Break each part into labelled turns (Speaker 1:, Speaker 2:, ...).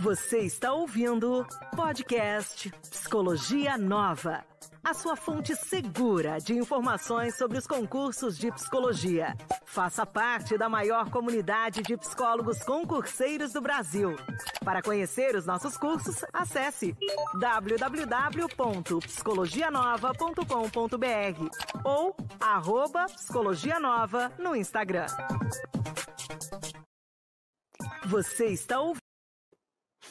Speaker 1: Você está ouvindo podcast Psicologia Nova, a sua fonte segura de informações sobre os concursos de psicologia. Faça parte da maior comunidade de psicólogos concurseiros do Brasil. Para conhecer os nossos cursos, acesse www.psicologianova.com.br ou arroba Psicologia Nova no Instagram. Você está ouvindo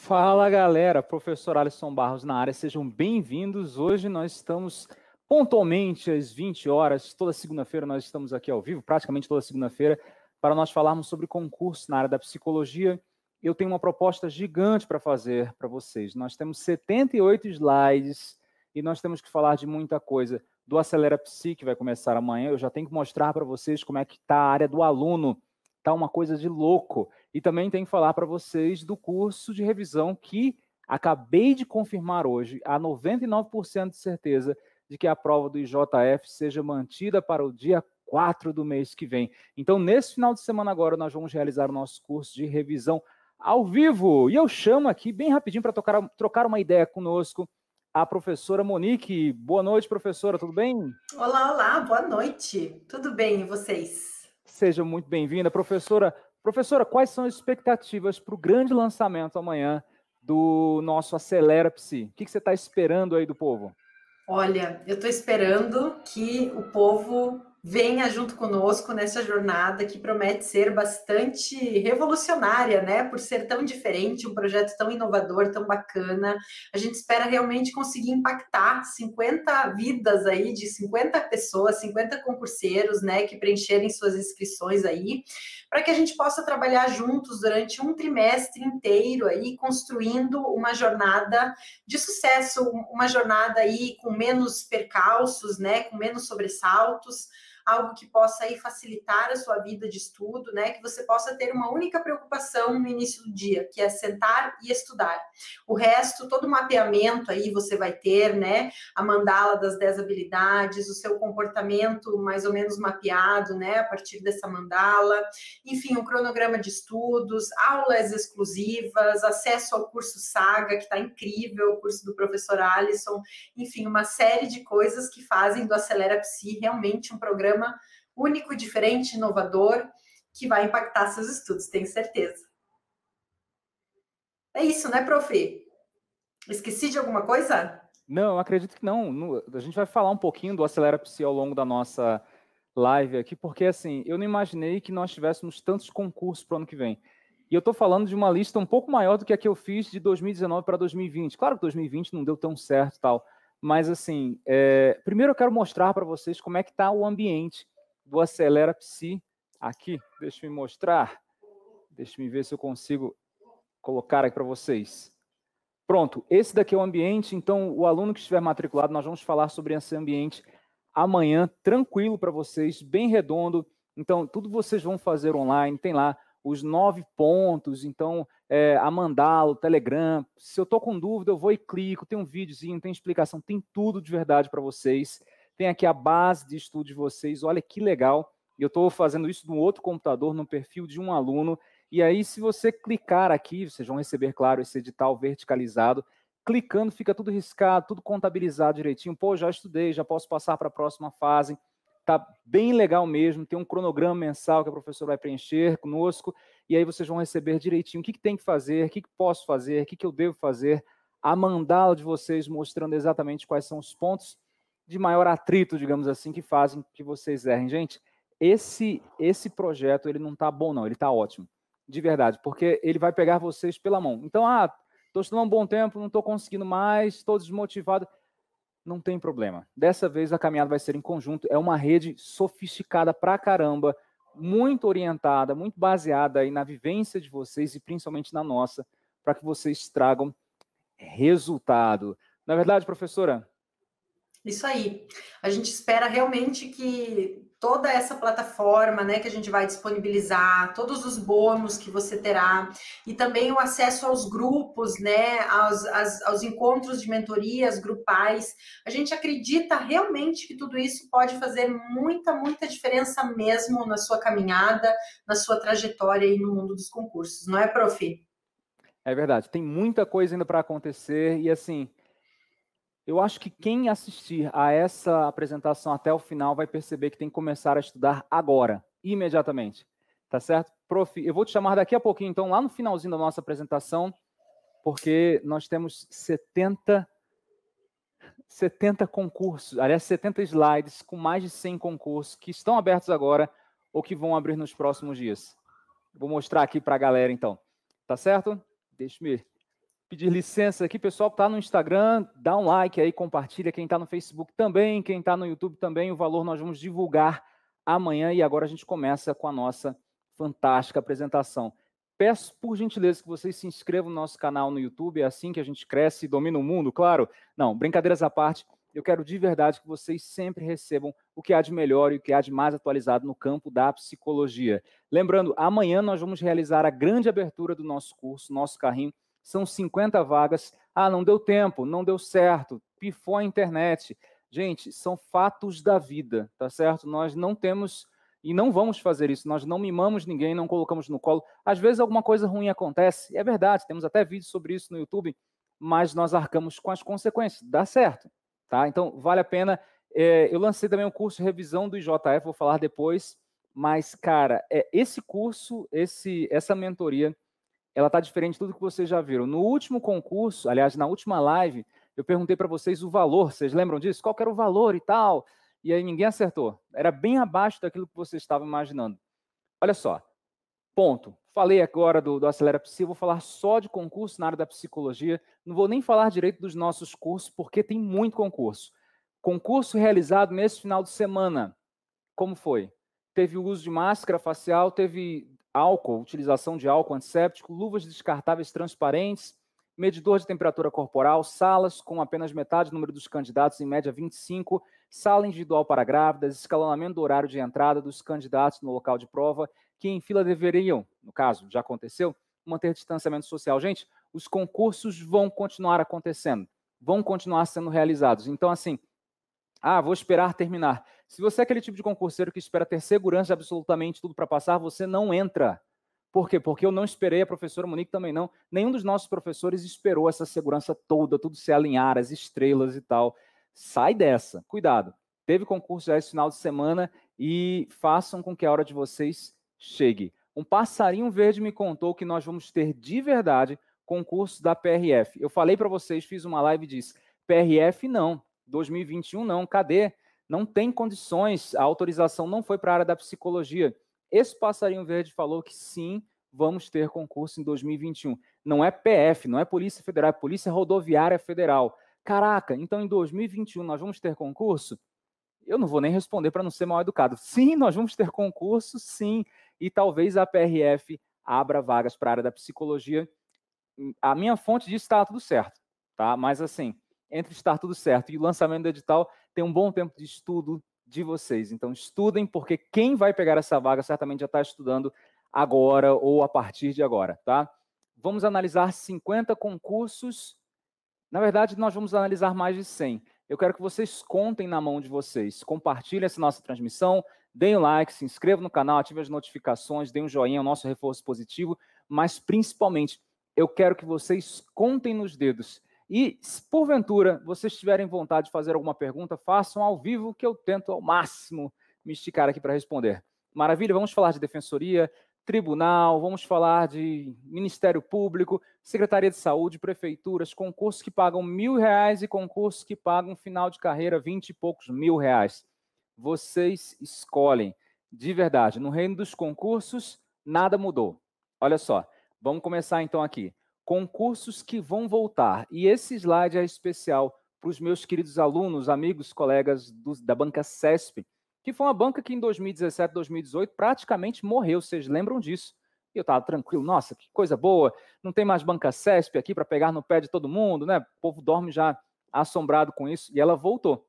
Speaker 2: Fala galera, professor Alisson Barros na área, sejam bem-vindos. Hoje nós estamos pontualmente às 20 horas, toda segunda-feira nós estamos aqui ao vivo, praticamente toda segunda-feira, para nós falarmos sobre concurso na área da psicologia. Eu tenho uma proposta gigante para fazer para vocês. Nós temos 78 slides e nós temos que falar de muita coisa. Do Acelera Psi, que vai começar amanhã, eu já tenho que mostrar para vocês como é que está a área do aluno tá uma coisa de louco. E também tenho que falar para vocês do curso de revisão que acabei de confirmar hoje, a 99% de certeza de que a prova do IJF seja mantida para o dia 4 do mês que vem. Então, nesse final de semana agora, nós vamos realizar o nosso curso de revisão ao vivo. E eu chamo aqui, bem rapidinho, para trocar uma ideia conosco, a professora Monique. Boa noite, professora, tudo bem?
Speaker 3: Olá, olá, boa noite. Tudo bem, e vocês?
Speaker 2: Seja muito bem-vinda. Professora, professora, quais são as expectativas para o grande lançamento amanhã do nosso Acelera Psi? O que, que você está esperando aí do povo?
Speaker 3: Olha, eu estou esperando que o povo venha junto conosco nessa jornada que promete ser bastante revolucionária, né? Por ser tão diferente, um projeto tão inovador, tão bacana. A gente espera realmente conseguir impactar 50 vidas aí de 50 pessoas, 50 concurseiros, né, que preencherem suas inscrições aí, para que a gente possa trabalhar juntos durante um trimestre inteiro aí construindo uma jornada de sucesso, uma jornada aí com menos percalços, né, com menos sobressaltos algo que possa aí facilitar a sua vida de estudo, né? Que você possa ter uma única preocupação no início do dia, que é sentar e estudar. O resto, todo o mapeamento aí você vai ter, né? A mandala das 10 habilidades, o seu comportamento mais ou menos mapeado, né? A partir dessa mandala, enfim, um cronograma de estudos, aulas exclusivas, acesso ao curso Saga, que está incrível, o curso do professor Alisson, enfim, uma série de coisas que fazem do Acelera Psi realmente um programa programa único, diferente, inovador, que vai impactar seus estudos, tenho certeza. É isso, né, prof? Esqueci de alguma coisa?
Speaker 2: Não, acredito que não. A gente vai falar um pouquinho do Acelera Psi ao longo da nossa live aqui, porque assim, eu não imaginei que nós tivéssemos tantos concursos para o ano que vem. E eu estou falando de uma lista um pouco maior do que a que eu fiz de 2019 para 2020. Claro que 2020 não deu tão certo tal, mas, assim, é, primeiro eu quero mostrar para vocês como é que está o ambiente do Acelera Psi aqui. Deixa eu mostrar. Deixa eu ver se eu consigo colocar aqui para vocês. Pronto, esse daqui é o ambiente. Então, o aluno que estiver matriculado, nós vamos falar sobre esse ambiente amanhã, tranquilo para vocês, bem redondo. Então, tudo vocês vão fazer online. Tem lá os nove pontos, então é, a mandala, o Telegram. Se eu estou com dúvida, eu vou e clico, tem um videozinho, tem explicação, tem tudo de verdade para vocês. Tem aqui a base de estudo de vocês, olha que legal. Eu estou fazendo isso no outro computador, no perfil de um aluno. E aí, se você clicar aqui, vocês vão receber, claro, esse edital verticalizado. Clicando, fica tudo riscado, tudo contabilizado direitinho. Pô, já estudei, já posso passar para a próxima fase. Tá bem legal mesmo, tem um cronograma mensal que a professora vai preencher conosco, e aí vocês vão receber direitinho o que, que tem que fazer, o que, que posso fazer, o que, que eu devo fazer, a mandala de vocês mostrando exatamente quais são os pontos de maior atrito, digamos assim, que fazem que vocês errem. Gente, esse esse projeto, ele não tá bom não, ele tá ótimo. De verdade, porque ele vai pegar vocês pela mão. Então, ah, estou estudando um bom tempo, não estou conseguindo mais, estou desmotivado não tem problema. Dessa vez a caminhada vai ser em conjunto. É uma rede sofisticada pra caramba, muito orientada, muito baseada aí na vivência de vocês e principalmente na nossa, para que vocês tragam resultado. Na verdade, professora?
Speaker 3: Isso aí. A gente espera realmente que toda essa plataforma, né, que a gente vai disponibilizar, todos os bônus que você terá e também o acesso aos grupos, né, aos, aos, aos, encontros de mentorias grupais. A gente acredita realmente que tudo isso pode fazer muita, muita diferença mesmo na sua caminhada, na sua trajetória aí no mundo dos concursos, não é, prof?
Speaker 2: É verdade, tem muita coisa ainda para acontecer e assim, eu acho que quem assistir a essa apresentação até o final vai perceber que tem que começar a estudar agora, imediatamente. Tá certo? Prof, eu vou te chamar daqui a pouquinho, então, lá no finalzinho da nossa apresentação, porque nós temos 70 70 concursos, aliás, 70 slides com mais de 100 concursos que estão abertos agora ou que vão abrir nos próximos dias. Vou mostrar aqui para a galera, então. Tá certo? Deixa-me pedir licença aqui, pessoal que está no Instagram, dá um like aí, compartilha. Quem está no Facebook também, quem está no YouTube também, o valor nós vamos divulgar amanhã e agora a gente começa com a nossa fantástica apresentação. Peço, por gentileza, que vocês se inscrevam no nosso canal no YouTube, é assim que a gente cresce e domina o mundo, claro. Não, brincadeiras à parte, eu quero de verdade que vocês sempre recebam o que há de melhor e o que há de mais atualizado no campo da psicologia. Lembrando, amanhã nós vamos realizar a grande abertura do nosso curso, nosso carrinho. São 50 vagas. Ah, não deu tempo, não deu certo, pifou a internet. Gente, são fatos da vida, tá certo? Nós não temos e não vamos fazer isso. Nós não mimamos ninguém, não colocamos no colo. Às vezes alguma coisa ruim acontece, é verdade, temos até vídeos sobre isso no YouTube, mas nós arcamos com as consequências. Dá certo, tá? Então vale a pena. É, eu lancei também um curso de revisão do IJF, vou falar depois. Mas, cara, é, esse curso, esse, essa mentoria, ela tá diferente de tudo que vocês já viram. No último concurso, aliás, na última live, eu perguntei para vocês o valor. Vocês lembram disso? Qual era o valor e tal? e aí ninguém acertou. Era bem abaixo daquilo que você estava imaginando. Olha só, ponto. Falei agora do, do Acelera Psi, vou falar só de concurso na área da psicologia. Não vou nem falar direito dos nossos cursos, porque tem muito concurso. Concurso realizado nesse final de semana. Como foi? Teve o uso de máscara facial, teve álcool, utilização de álcool antisséptico, luvas descartáveis transparentes, medidor de temperatura corporal, salas com apenas metade do número dos candidatos, em média 25, sala individual para grávidas, escalonamento do horário de entrada dos candidatos no local de prova, que em fila deveriam, no caso, já aconteceu, manter distanciamento social. Gente, os concursos vão continuar acontecendo, vão continuar sendo realizados. Então, assim, ah, vou esperar terminar. Se você é aquele tipo de concurseiro que espera ter segurança de absolutamente tudo para passar, você não entra. Por quê? Porque eu não esperei, a professora Monique também não. Nenhum dos nossos professores esperou essa segurança toda, tudo se alinhar, as estrelas e tal. Sai dessa, cuidado. Teve concurso já esse final de semana e façam com que a hora de vocês chegue. Um passarinho verde me contou que nós vamos ter de verdade concurso da PRF. Eu falei para vocês, fiz uma live e disse: PRF não, 2021 não, cadê? Não tem condições, a autorização não foi para a área da psicologia. Esse passarinho verde falou que sim, vamos ter concurso em 2021. Não é PF, não é Polícia Federal, é Polícia Rodoviária Federal. Caraca, então em 2021 nós vamos ter concurso? Eu não vou nem responder para não ser mal educado. Sim, nós vamos ter concurso, sim. E talvez a PRF abra vagas para a área da psicologia. A minha fonte diz que está tudo certo, tá? Mas assim, entre estar tudo certo e o lançamento do edital, tem um bom tempo de estudo de vocês. Então, estudem, porque quem vai pegar essa vaga certamente já está estudando agora ou a partir de agora, tá? Vamos analisar 50 concursos na verdade, nós vamos analisar mais de 100. Eu quero que vocês contem na mão de vocês. Compartilhem essa nossa transmissão, deem o like, se inscrevam no canal, ativem as notificações, deem um joinha, o nosso reforço positivo, mas principalmente, eu quero que vocês contem nos dedos. E, se porventura vocês tiverem vontade de fazer alguma pergunta, façam ao vivo, que eu tento ao máximo me esticar aqui para responder. Maravilha, vamos falar de defensoria, tribunal, vamos falar de Ministério Público, Secretaria de Saúde, prefeituras, concursos que pagam mil reais e concursos que pagam final de carreira vinte e poucos mil reais. Vocês escolhem. De verdade, no reino dos concursos, nada mudou. Olha só, vamos começar então aqui. Concursos que vão voltar. E esse slide é especial para os meus queridos alunos, amigos, colegas do, da banca CESP, que foi uma banca que em 2017, 2018 praticamente morreu, vocês lembram disso? E eu estava tranquilo, nossa, que coisa boa, não tem mais banca CESP aqui para pegar no pé de todo mundo, né? O povo dorme já assombrado com isso, e ela voltou.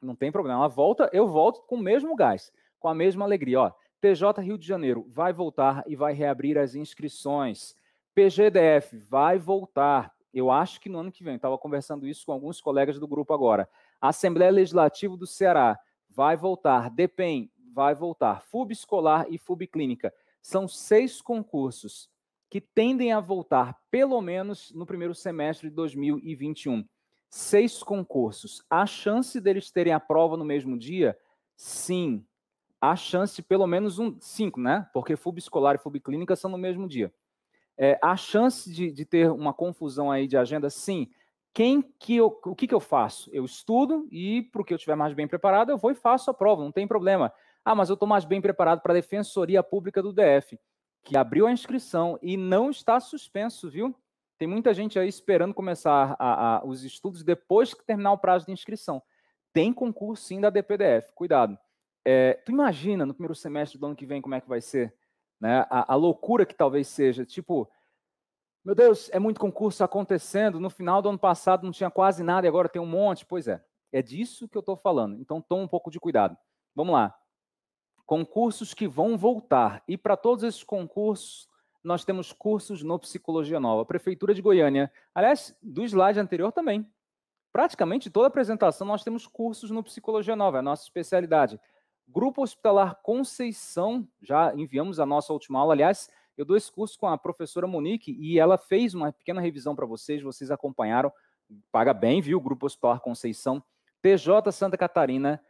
Speaker 2: Não tem problema, ela volta, eu volto com o mesmo gás, com a mesma alegria. Ó, TJ Rio de Janeiro vai voltar e vai reabrir as inscrições. PGDF vai voltar, eu acho que no ano que vem, estava conversando isso com alguns colegas do grupo agora. Assembleia Legislativa do Ceará vai voltar. DEPEN vai voltar. FUB escolar e FUB clínica. São seis concursos. que tendem a voltar pelo menos no primeiro semestre de 2021. Seis concursos. A chance deles terem a prova no mesmo dia? Sim. Há chance pelo menos um, cinco, né? Porque FUB escolar e FUB clínica são no mesmo dia. É, a chance de, de, ter uma confusão aí de agenda? Sim. Quem que eu, o que, que eu faço? Eu estudo e, para o que eu estiver mais bem preparado, eu vou e faço a prova, não tem problema. Ah, mas eu estou mais bem preparado para a Defensoria Pública do DF que abriu a inscrição e não está suspenso, viu? Tem muita gente aí esperando começar a, a, os estudos depois que terminar o prazo de inscrição. Tem concurso sim da DPDF, cuidado. É, tu imagina no primeiro semestre do ano que vem como é que vai ser? Né? A, a loucura que talvez seja, tipo, meu Deus, é muito concurso acontecendo, no final do ano passado não tinha quase nada e agora tem um monte. Pois é, é disso que eu estou falando. Então toma um pouco de cuidado. Vamos lá concursos que vão voltar. E para todos esses concursos, nós temos cursos no Psicologia Nova. Prefeitura de Goiânia, aliás, do slide anterior também. Praticamente toda apresentação nós temos cursos no Psicologia Nova, é a nossa especialidade. Grupo Hospitalar Conceição, já enviamos a nossa última aula. Aliás, eu dou esse curso com a professora Monique e ela fez uma pequena revisão para vocês, vocês acompanharam. Paga bem, viu? Grupo Hospitalar Conceição. TJ Santa Catarina,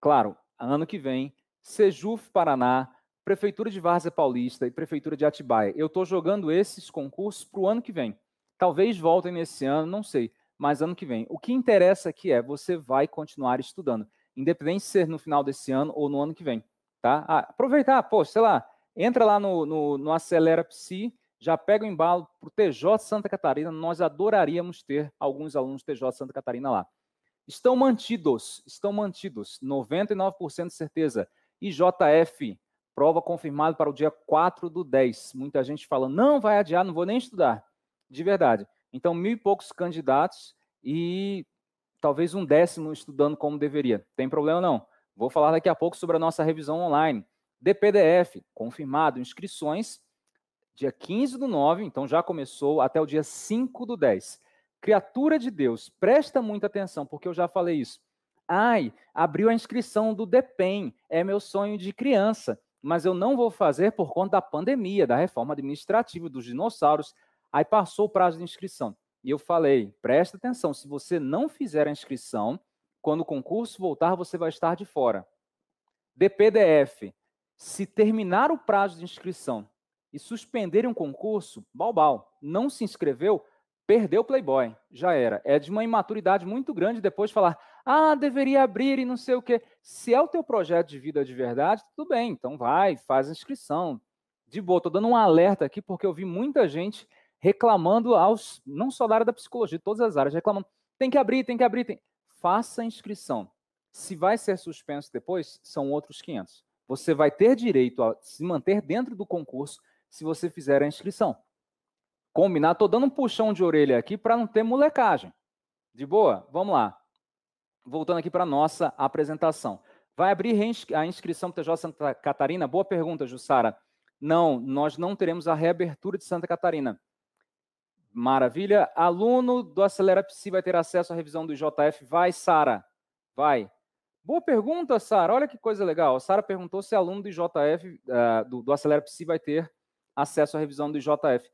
Speaker 2: claro, ano que vem Sejuf Paraná, Prefeitura de Várzea Paulista e Prefeitura de Atibaia. Eu estou jogando esses concursos para o ano que vem. Talvez voltem nesse ano, não sei, mas ano que vem. O que interessa aqui é você vai continuar estudando, independente de ser no final desse ano ou no ano que vem. Tá? Ah, aproveitar, pô, sei lá, entra lá no, no, no Acelera Psi, já pega o embalo para o TJ Santa Catarina. Nós adoraríamos ter alguns alunos TJ Santa Catarina lá. Estão mantidos, estão mantidos, 99% de certeza. IJF, prova confirmada para o dia 4 do 10. Muita gente falando, não, vai adiar, não vou nem estudar. De verdade. Então, mil e poucos candidatos e talvez um décimo estudando como deveria. Tem problema não. Vou falar daqui a pouco sobre a nossa revisão online. DPDF, confirmado, inscrições dia 15 do 9, então já começou, até o dia 5 do 10. Criatura de Deus, presta muita atenção, porque eu já falei isso. Ai, abriu a inscrição do DEPEN, é meu sonho de criança, mas eu não vou fazer por conta da pandemia, da reforma administrativa, dos dinossauros. Aí passou o prazo de inscrição. E eu falei: presta atenção, se você não fizer a inscrição, quando o concurso voltar, você vai estar de fora. DPDF, se terminar o prazo de inscrição e suspenderem um concurso, balbal, não se inscreveu, perdeu o Playboy, já era. É de uma imaturidade muito grande depois falar, ah, deveria abrir e não sei o quê. Se é o teu projeto de vida de verdade, tudo bem, então vai, faz a inscrição. De boa, estou dando um alerta aqui porque eu vi muita gente reclamando aos, não só da área da psicologia, de todas as áreas, reclamando, tem que abrir, tem que abrir, tem... faça a inscrição. Se vai ser suspenso depois, são outros 500. Você vai ter direito a se manter dentro do concurso se você fizer a inscrição. Combinar, estou dando um puxão de orelha aqui para não ter molecagem. De boa? Vamos lá. Voltando aqui para nossa apresentação. Vai abrir a inscrição para o TJ Santa Catarina? Boa pergunta, Jussara. Não, nós não teremos a reabertura de Santa Catarina. Maravilha. Aluno do Acelera Psi vai ter acesso à revisão do IJF? Vai, Sara. Vai. Boa pergunta, Sara. Olha que coisa legal. Sara perguntou se aluno do IJF, uh, eh, do, do Acelera Psi, vai ter acesso à revisão do IJF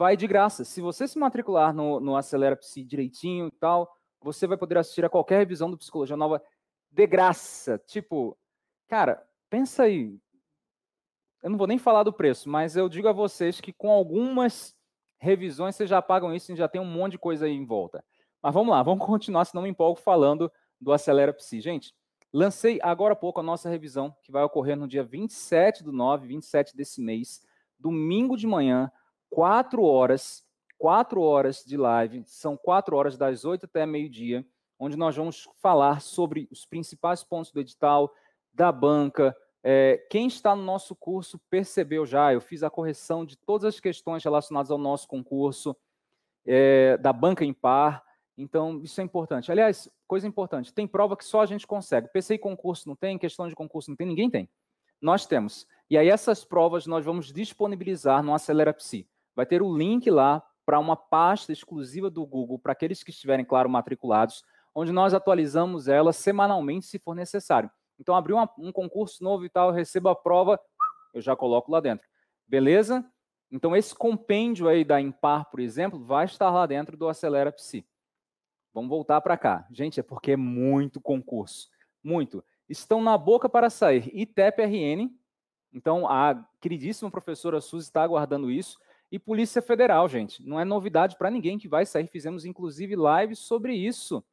Speaker 2: vai de graça. Se você se matricular no, no Acelera Psi direitinho e tal, você vai poder assistir a qualquer revisão do Psicologia Nova de graça. Tipo, cara, pensa aí. Eu não vou nem falar do preço, mas eu digo a vocês que com algumas revisões vocês já pagam isso e já tem um monte de coisa aí em volta. Mas vamos lá, vamos continuar, senão me empolgo falando do Acelera Psi. Gente, lancei agora há pouco a nossa revisão, que vai ocorrer no dia 27 do 9, 27 desse mês, domingo de manhã, quatro horas, quatro horas de live, são quatro horas das oito até meio-dia, onde nós vamos falar sobre os principais pontos do edital, da banca. É, quem está no nosso curso percebeu já, eu fiz a correção de todas as questões relacionadas ao nosso concurso, é, da banca em par. Então, isso é importante. Aliás, coisa importante, tem prova que só a gente consegue. PCI concurso não tem, questão de concurso não tem, ninguém tem. Nós temos. E aí essas provas nós vamos disponibilizar no Acelera Psi vai ter o link lá para uma pasta exclusiva do Google para aqueles que estiverem, claro, matriculados, onde nós atualizamos ela semanalmente, se for necessário. Então, abriu uma, um concurso novo e tal, eu recebo a prova, eu já coloco lá dentro. Beleza? Então, esse compêndio aí da Impar, por exemplo, vai estar lá dentro do Acelera Psi. Vamos voltar para cá. Gente, é porque é muito concurso. Muito. Estão na boca para sair ITEP-RN. Então, a queridíssima professora Suzy está aguardando isso. E Polícia Federal, gente. Não é novidade para ninguém que vai sair. Fizemos, inclusive, lives sobre isso.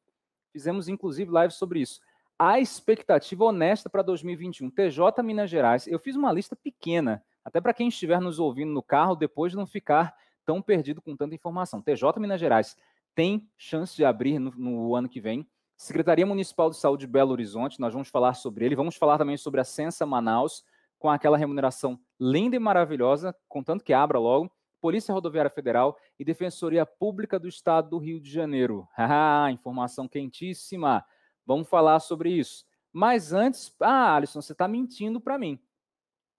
Speaker 2: Fizemos, inclusive, lives sobre isso. A expectativa honesta para 2021. TJ Minas Gerais. Eu fiz uma lista pequena até para quem estiver nos ouvindo no carro, depois de não ficar tão perdido com tanta informação. TJ Minas Gerais tem chance de abrir no, no ano que vem. Secretaria Municipal de Saúde de Belo Horizonte, nós vamos falar sobre ele. Vamos falar também sobre a Sensa Manaus, com aquela remuneração linda e maravilhosa, contanto que abra logo. Polícia Rodoviária Federal e Defensoria Pública do Estado do Rio de Janeiro. Ah, informação quentíssima. Vamos falar sobre isso. Mas antes, ah, Alisson, você está mentindo para mim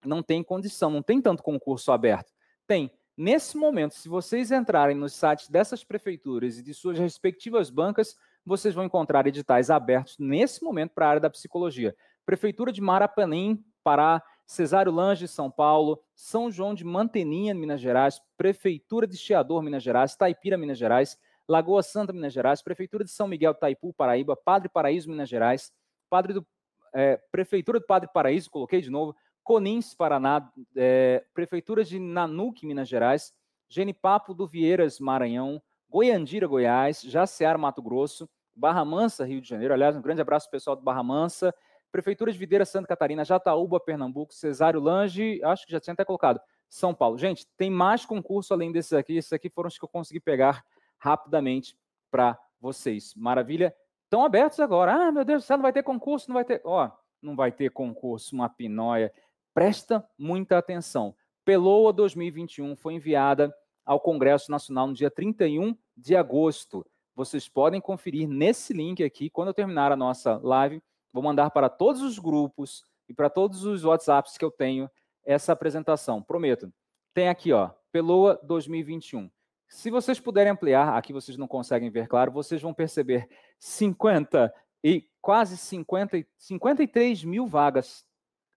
Speaker 2: não tem condição, não tem tanto concurso aberto. Tem. Nesse momento, se vocês entrarem nos sites dessas prefeituras e de suas respectivas bancas, vocês vão encontrar editais abertos nesse momento para a área da psicologia. Prefeitura de Marapanim, Pará, Cesário Lange, São Paulo, São João de Manteninha, Minas Gerais, Prefeitura de Chiador, Minas Gerais, Taipira, Minas Gerais, Lagoa Santa, Minas Gerais, Prefeitura de São Miguel, Taipu, Paraíba, Padre Paraíso, Minas Gerais, Padre do, é, Prefeitura do Padre Paraíso, coloquei de novo, Conins, Paraná, é, Prefeituras de Nanuque, Minas Gerais, Genipapo do Vieiras, Maranhão, Goiandira, Goiás, Jaceara, Mato Grosso, Barra Mansa, Rio de Janeiro. Aliás, um grande abraço pessoal do Barra Mansa. Prefeitura de Videira, Santa Catarina, Jataúba, Pernambuco, Cesário Lange, acho que já tinha até colocado, São Paulo. Gente, tem mais concurso além desses aqui. Esses aqui foram os que eu consegui pegar rapidamente para vocês. Maravilha? Estão abertos agora. Ah, meu Deus do céu, não vai ter concurso, não vai ter. Ó, não vai ter concurso, uma pinóia. Presta muita atenção. Peloa 2021 foi enviada ao Congresso Nacional no dia 31 de agosto. Vocês podem conferir nesse link aqui. Quando eu terminar a nossa live, vou mandar para todos os grupos e para todos os WhatsApps que eu tenho essa apresentação. Prometo. Tem aqui, ó, Peloa 2021. Se vocês puderem ampliar, aqui vocês não conseguem ver claro, vocês vão perceber 50 e quase 50, 53 mil vagas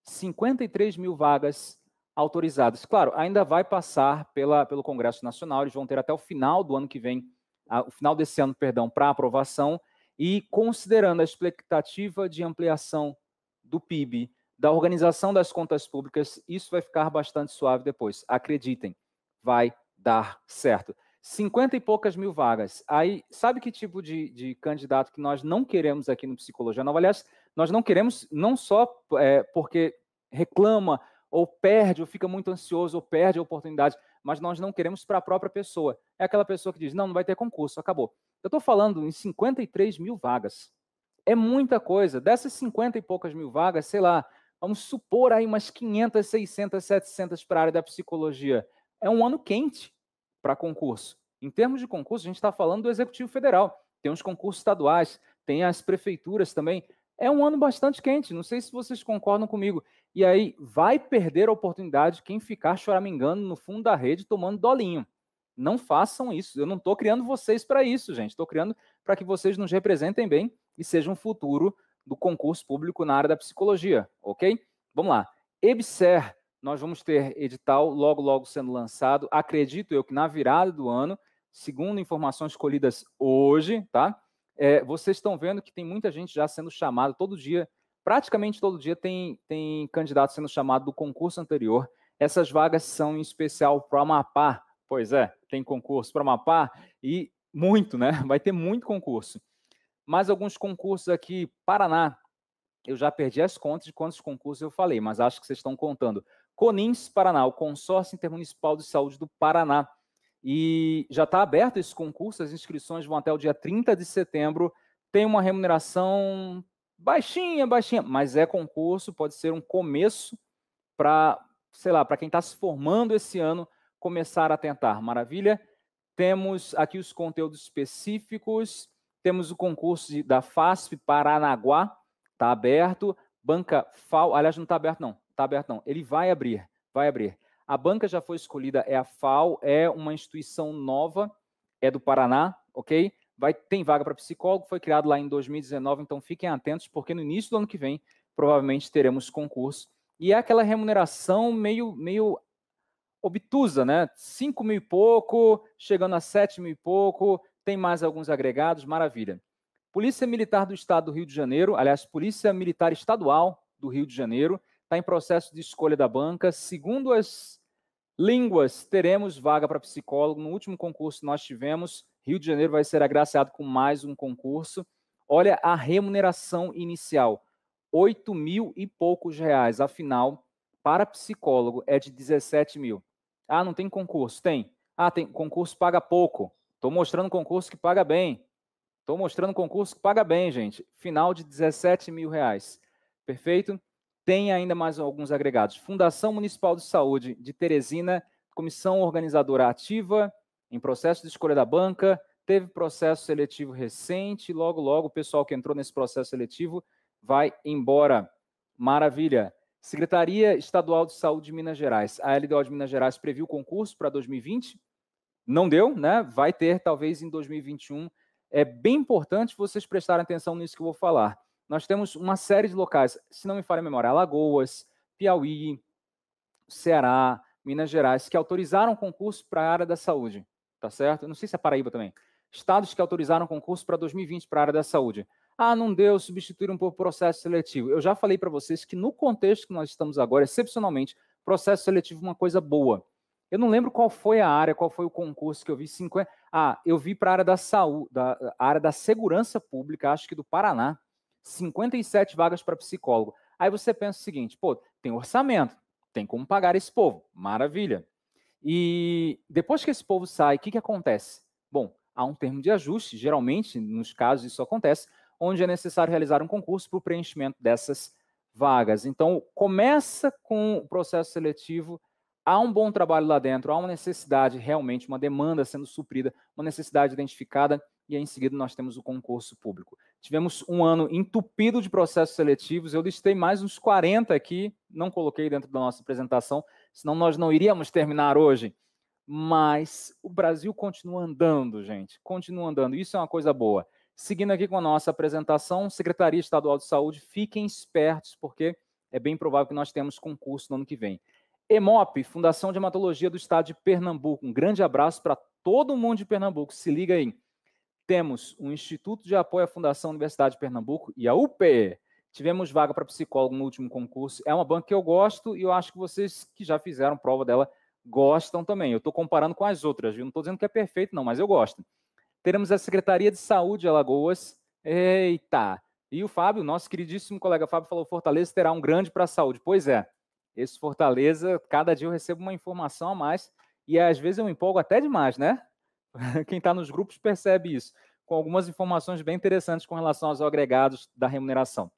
Speaker 2: 53 mil vagas autorizadas. Claro, ainda vai passar pela, pelo Congresso Nacional, eles vão ter até o final do ano que vem, a, o final desse ano, perdão, para aprovação, e considerando a expectativa de ampliação do PIB, da organização das contas públicas, isso vai ficar bastante suave depois. Acreditem, vai dar certo. 50 e poucas mil vagas. Aí, sabe que tipo de, de candidato que nós não queremos aqui no Psicologia Nova? Aliás, nós não queremos, não só é, porque reclama, ou perde, ou fica muito ansioso, ou perde a oportunidade, mas nós não queremos para a própria pessoa. É aquela pessoa que diz: não, não vai ter concurso, acabou. Eu estou falando em 53 mil vagas. É muita coisa. Dessas 50 e poucas mil vagas, sei lá, vamos supor aí umas 500, 600, 700 para a área da psicologia. É um ano quente para concurso. Em termos de concurso, a gente está falando do Executivo Federal. Tem os concursos estaduais, tem as prefeituras também. É um ano bastante quente, não sei se vocês concordam comigo. E aí vai perder a oportunidade quem ficar choramingando no fundo da rede tomando dolinho. Não façam isso. Eu não estou criando vocês para isso, gente. Estou criando para que vocês nos representem bem e sejam um futuro do concurso público na área da psicologia, ok? Vamos lá. EBSER, nós vamos ter edital logo, logo sendo lançado. Acredito eu que na virada do ano, segundo informações colhidas hoje, tá? É, vocês estão vendo que tem muita gente já sendo chamada todo dia, praticamente todo dia tem, tem candidato sendo chamado do concurso anterior. Essas vagas são em especial para Amapá. Pois é, tem concurso para Amapá e muito, né? Vai ter muito concurso. Mais alguns concursos aqui, Paraná. Eu já perdi as contas de quantos concursos eu falei, mas acho que vocês estão contando. Conins Paraná, o Consórcio Intermunicipal de Saúde do Paraná. E já está aberto esse concurso, as inscrições vão até o dia 30 de setembro. Tem uma remuneração baixinha, baixinha, mas é concurso, pode ser um começo para, sei lá, para quem está se formando esse ano começar a tentar. Maravilha? Temos aqui os conteúdos específicos, temos o concurso da FASP Paranaguá, está aberto. Banca FAO, aliás, não está aberto não, está aberto não. Ele vai abrir, vai abrir. A banca já foi escolhida, é a FAO, é uma instituição nova, é do Paraná, ok? Vai, tem vaga para psicólogo, foi criado lá em 2019, então fiquem atentos, porque no início do ano que vem, provavelmente teremos concurso. E é aquela remuneração meio, meio obtusa, né? 5 mil e pouco, chegando a 7 mil e pouco, tem mais alguns agregados, maravilha. Polícia Militar do Estado do Rio de Janeiro, aliás, Polícia Militar Estadual do Rio de Janeiro, está em processo de escolha da banca. Segundo as línguas, teremos vaga para psicólogo. No último concurso nós tivemos, Rio de Janeiro vai ser agraciado com mais um concurso. Olha a remuneração inicial, 8 mil e poucos reais. Afinal, para psicólogo é de 17 mil. Ah, não tem concurso? Tem. Ah, tem concurso paga pouco. Estou mostrando concurso que paga bem. Estou mostrando concurso que paga bem, gente. Final de 17 mil reais. Perfeito? Tem ainda mais alguns agregados. Fundação Municipal de Saúde de Teresina, comissão organizadora ativa, em processo de escolha da banca, teve processo seletivo recente, logo, logo o pessoal que entrou nesse processo seletivo vai embora. Maravilha. Secretaria Estadual de Saúde de Minas Gerais. A LDO de Minas Gerais previu concurso para 2020. Não deu, né? Vai ter talvez em 2021. É bem importante vocês prestarem atenção nisso que eu vou falar. Nós temos uma série de locais, se não me falha a memória, Alagoas, Piauí, Ceará, Minas Gerais, que autorizaram concurso para a área da saúde, tá certo? Não sei se é Paraíba também. Estados que autorizaram concurso para 2020 para a área da saúde. Ah, não deu, substituíram por processo seletivo. Eu já falei para vocês que no contexto que nós estamos agora, excepcionalmente, processo seletivo é uma coisa boa. Eu não lembro qual foi a área, qual foi o concurso que eu vi. 50... Ah, eu vi para a área da saúde, da área da segurança pública, acho que do Paraná, 57 vagas para psicólogo. Aí você pensa o seguinte, pô, tem orçamento, tem como pagar esse povo, maravilha. E depois que esse povo sai, o que, que acontece? Bom, há um termo de ajuste, geralmente, nos casos isso acontece, onde é necessário realizar um concurso para o preenchimento dessas vagas. Então, começa com o processo seletivo, há um bom trabalho lá dentro, há uma necessidade realmente, uma demanda sendo suprida, uma necessidade identificada, e aí em seguida nós temos o concurso público. Tivemos um ano entupido de processos seletivos, eu listei mais uns 40 aqui, não coloquei dentro da nossa apresentação, senão nós não iríamos terminar hoje. Mas o Brasil continua andando, gente, continua andando, isso é uma coisa boa. Seguindo aqui com a nossa apresentação, Secretaria Estadual de Saúde, fiquem espertos, porque é bem provável que nós temos concurso no ano que vem. EMOP, Fundação de Hematologia do Estado de Pernambuco. Um grande abraço para todo mundo de Pernambuco. Se liga aí. Temos o Instituto de Apoio à Fundação Universidade de Pernambuco e a UPE. Tivemos vaga para psicólogo no último concurso. É uma banca que eu gosto e eu acho que vocês que já fizeram prova dela gostam também. Eu estou comparando com as outras, viu? Não estou dizendo que é perfeito, não, mas eu gosto. Teremos a Secretaria de Saúde de Alagoas. Eita! E o Fábio, nosso queridíssimo colega Fábio, falou: Fortaleza terá um grande para a saúde. Pois é, esse Fortaleza, cada dia eu recebo uma informação a mais e às vezes eu me empolgo até demais, né? Quem está nos grupos percebe isso, com algumas informações bem interessantes com relação aos agregados da remuneração.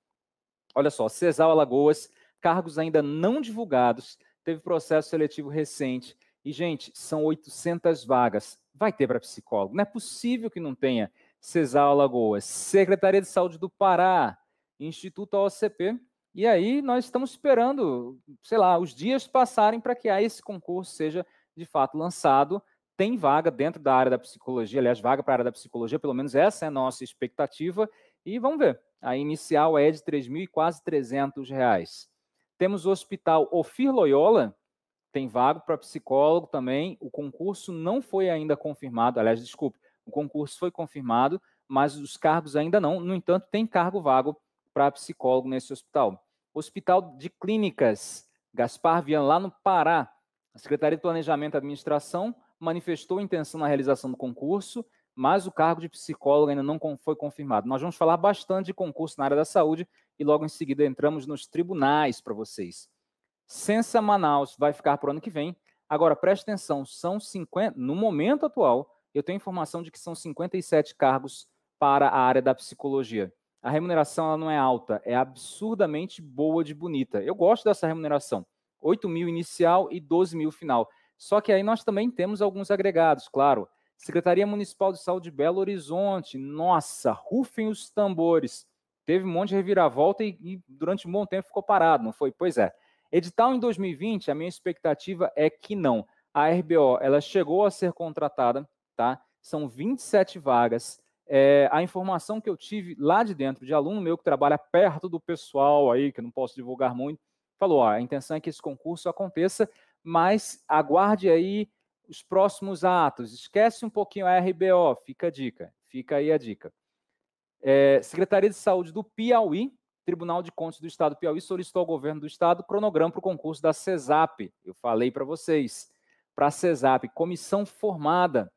Speaker 2: Olha só, Cesal Alagoas, cargos ainda não divulgados, teve processo seletivo recente. E, gente, são 800 vagas vai ter para psicólogo. Não é possível que não tenha. Cesar Alagoas, Secretaria de Saúde do Pará, Instituto OCP. E aí nós estamos esperando, sei lá, os dias passarem para que esse concurso seja de fato lançado. Tem vaga dentro da área da psicologia, aliás, vaga para a área da psicologia, pelo menos essa é a nossa expectativa. E vamos ver. A inicial é de 3 mil e quase 300 reais. Temos o Hospital Ofir Loyola, tem vago para psicólogo também. O concurso não foi ainda confirmado. Aliás, desculpe, o concurso foi confirmado, mas os cargos ainda não. No entanto, tem cargo vago para psicólogo nesse hospital. Hospital de Clínicas, Gaspar Vian, lá no Pará. A Secretaria de Planejamento e Administração manifestou intenção na realização do concurso, mas o cargo de psicólogo ainda não foi confirmado. Nós vamos falar bastante de concurso na área da saúde e logo em seguida entramos nos tribunais para vocês. Censa Manaus vai ficar para o ano que vem. Agora, preste atenção, são 50, no momento atual, eu tenho informação de que são 57 cargos para a área da psicologia. A remuneração ela não é alta, é absurdamente boa de bonita. Eu gosto dessa remuneração. 8 mil inicial e 12 mil final. Só que aí nós também temos alguns agregados, claro. Secretaria Municipal de Saúde de Belo Horizonte, nossa, rufem os tambores. Teve um monte de reviravolta e, e durante um bom tempo ficou parado, não foi? Pois é. Edital em 2020, a minha expectativa é que não. A RBO, ela chegou a ser contratada, tá? São 27 vagas. É, a informação que eu tive lá de dentro, de aluno meu que trabalha perto do pessoal aí, que eu não posso divulgar muito, falou: ó, a intenção é que esse concurso aconteça, mas aguarde aí os próximos atos. Esquece um pouquinho a RBO, fica a dica, fica aí a dica. É, Secretaria de Saúde do Piauí, Tribunal de Contas do Estado do Piauí solicitou ao governo do estado cronograma para o concurso da CESAP. Eu falei para vocês, para a CESAP, comissão formada.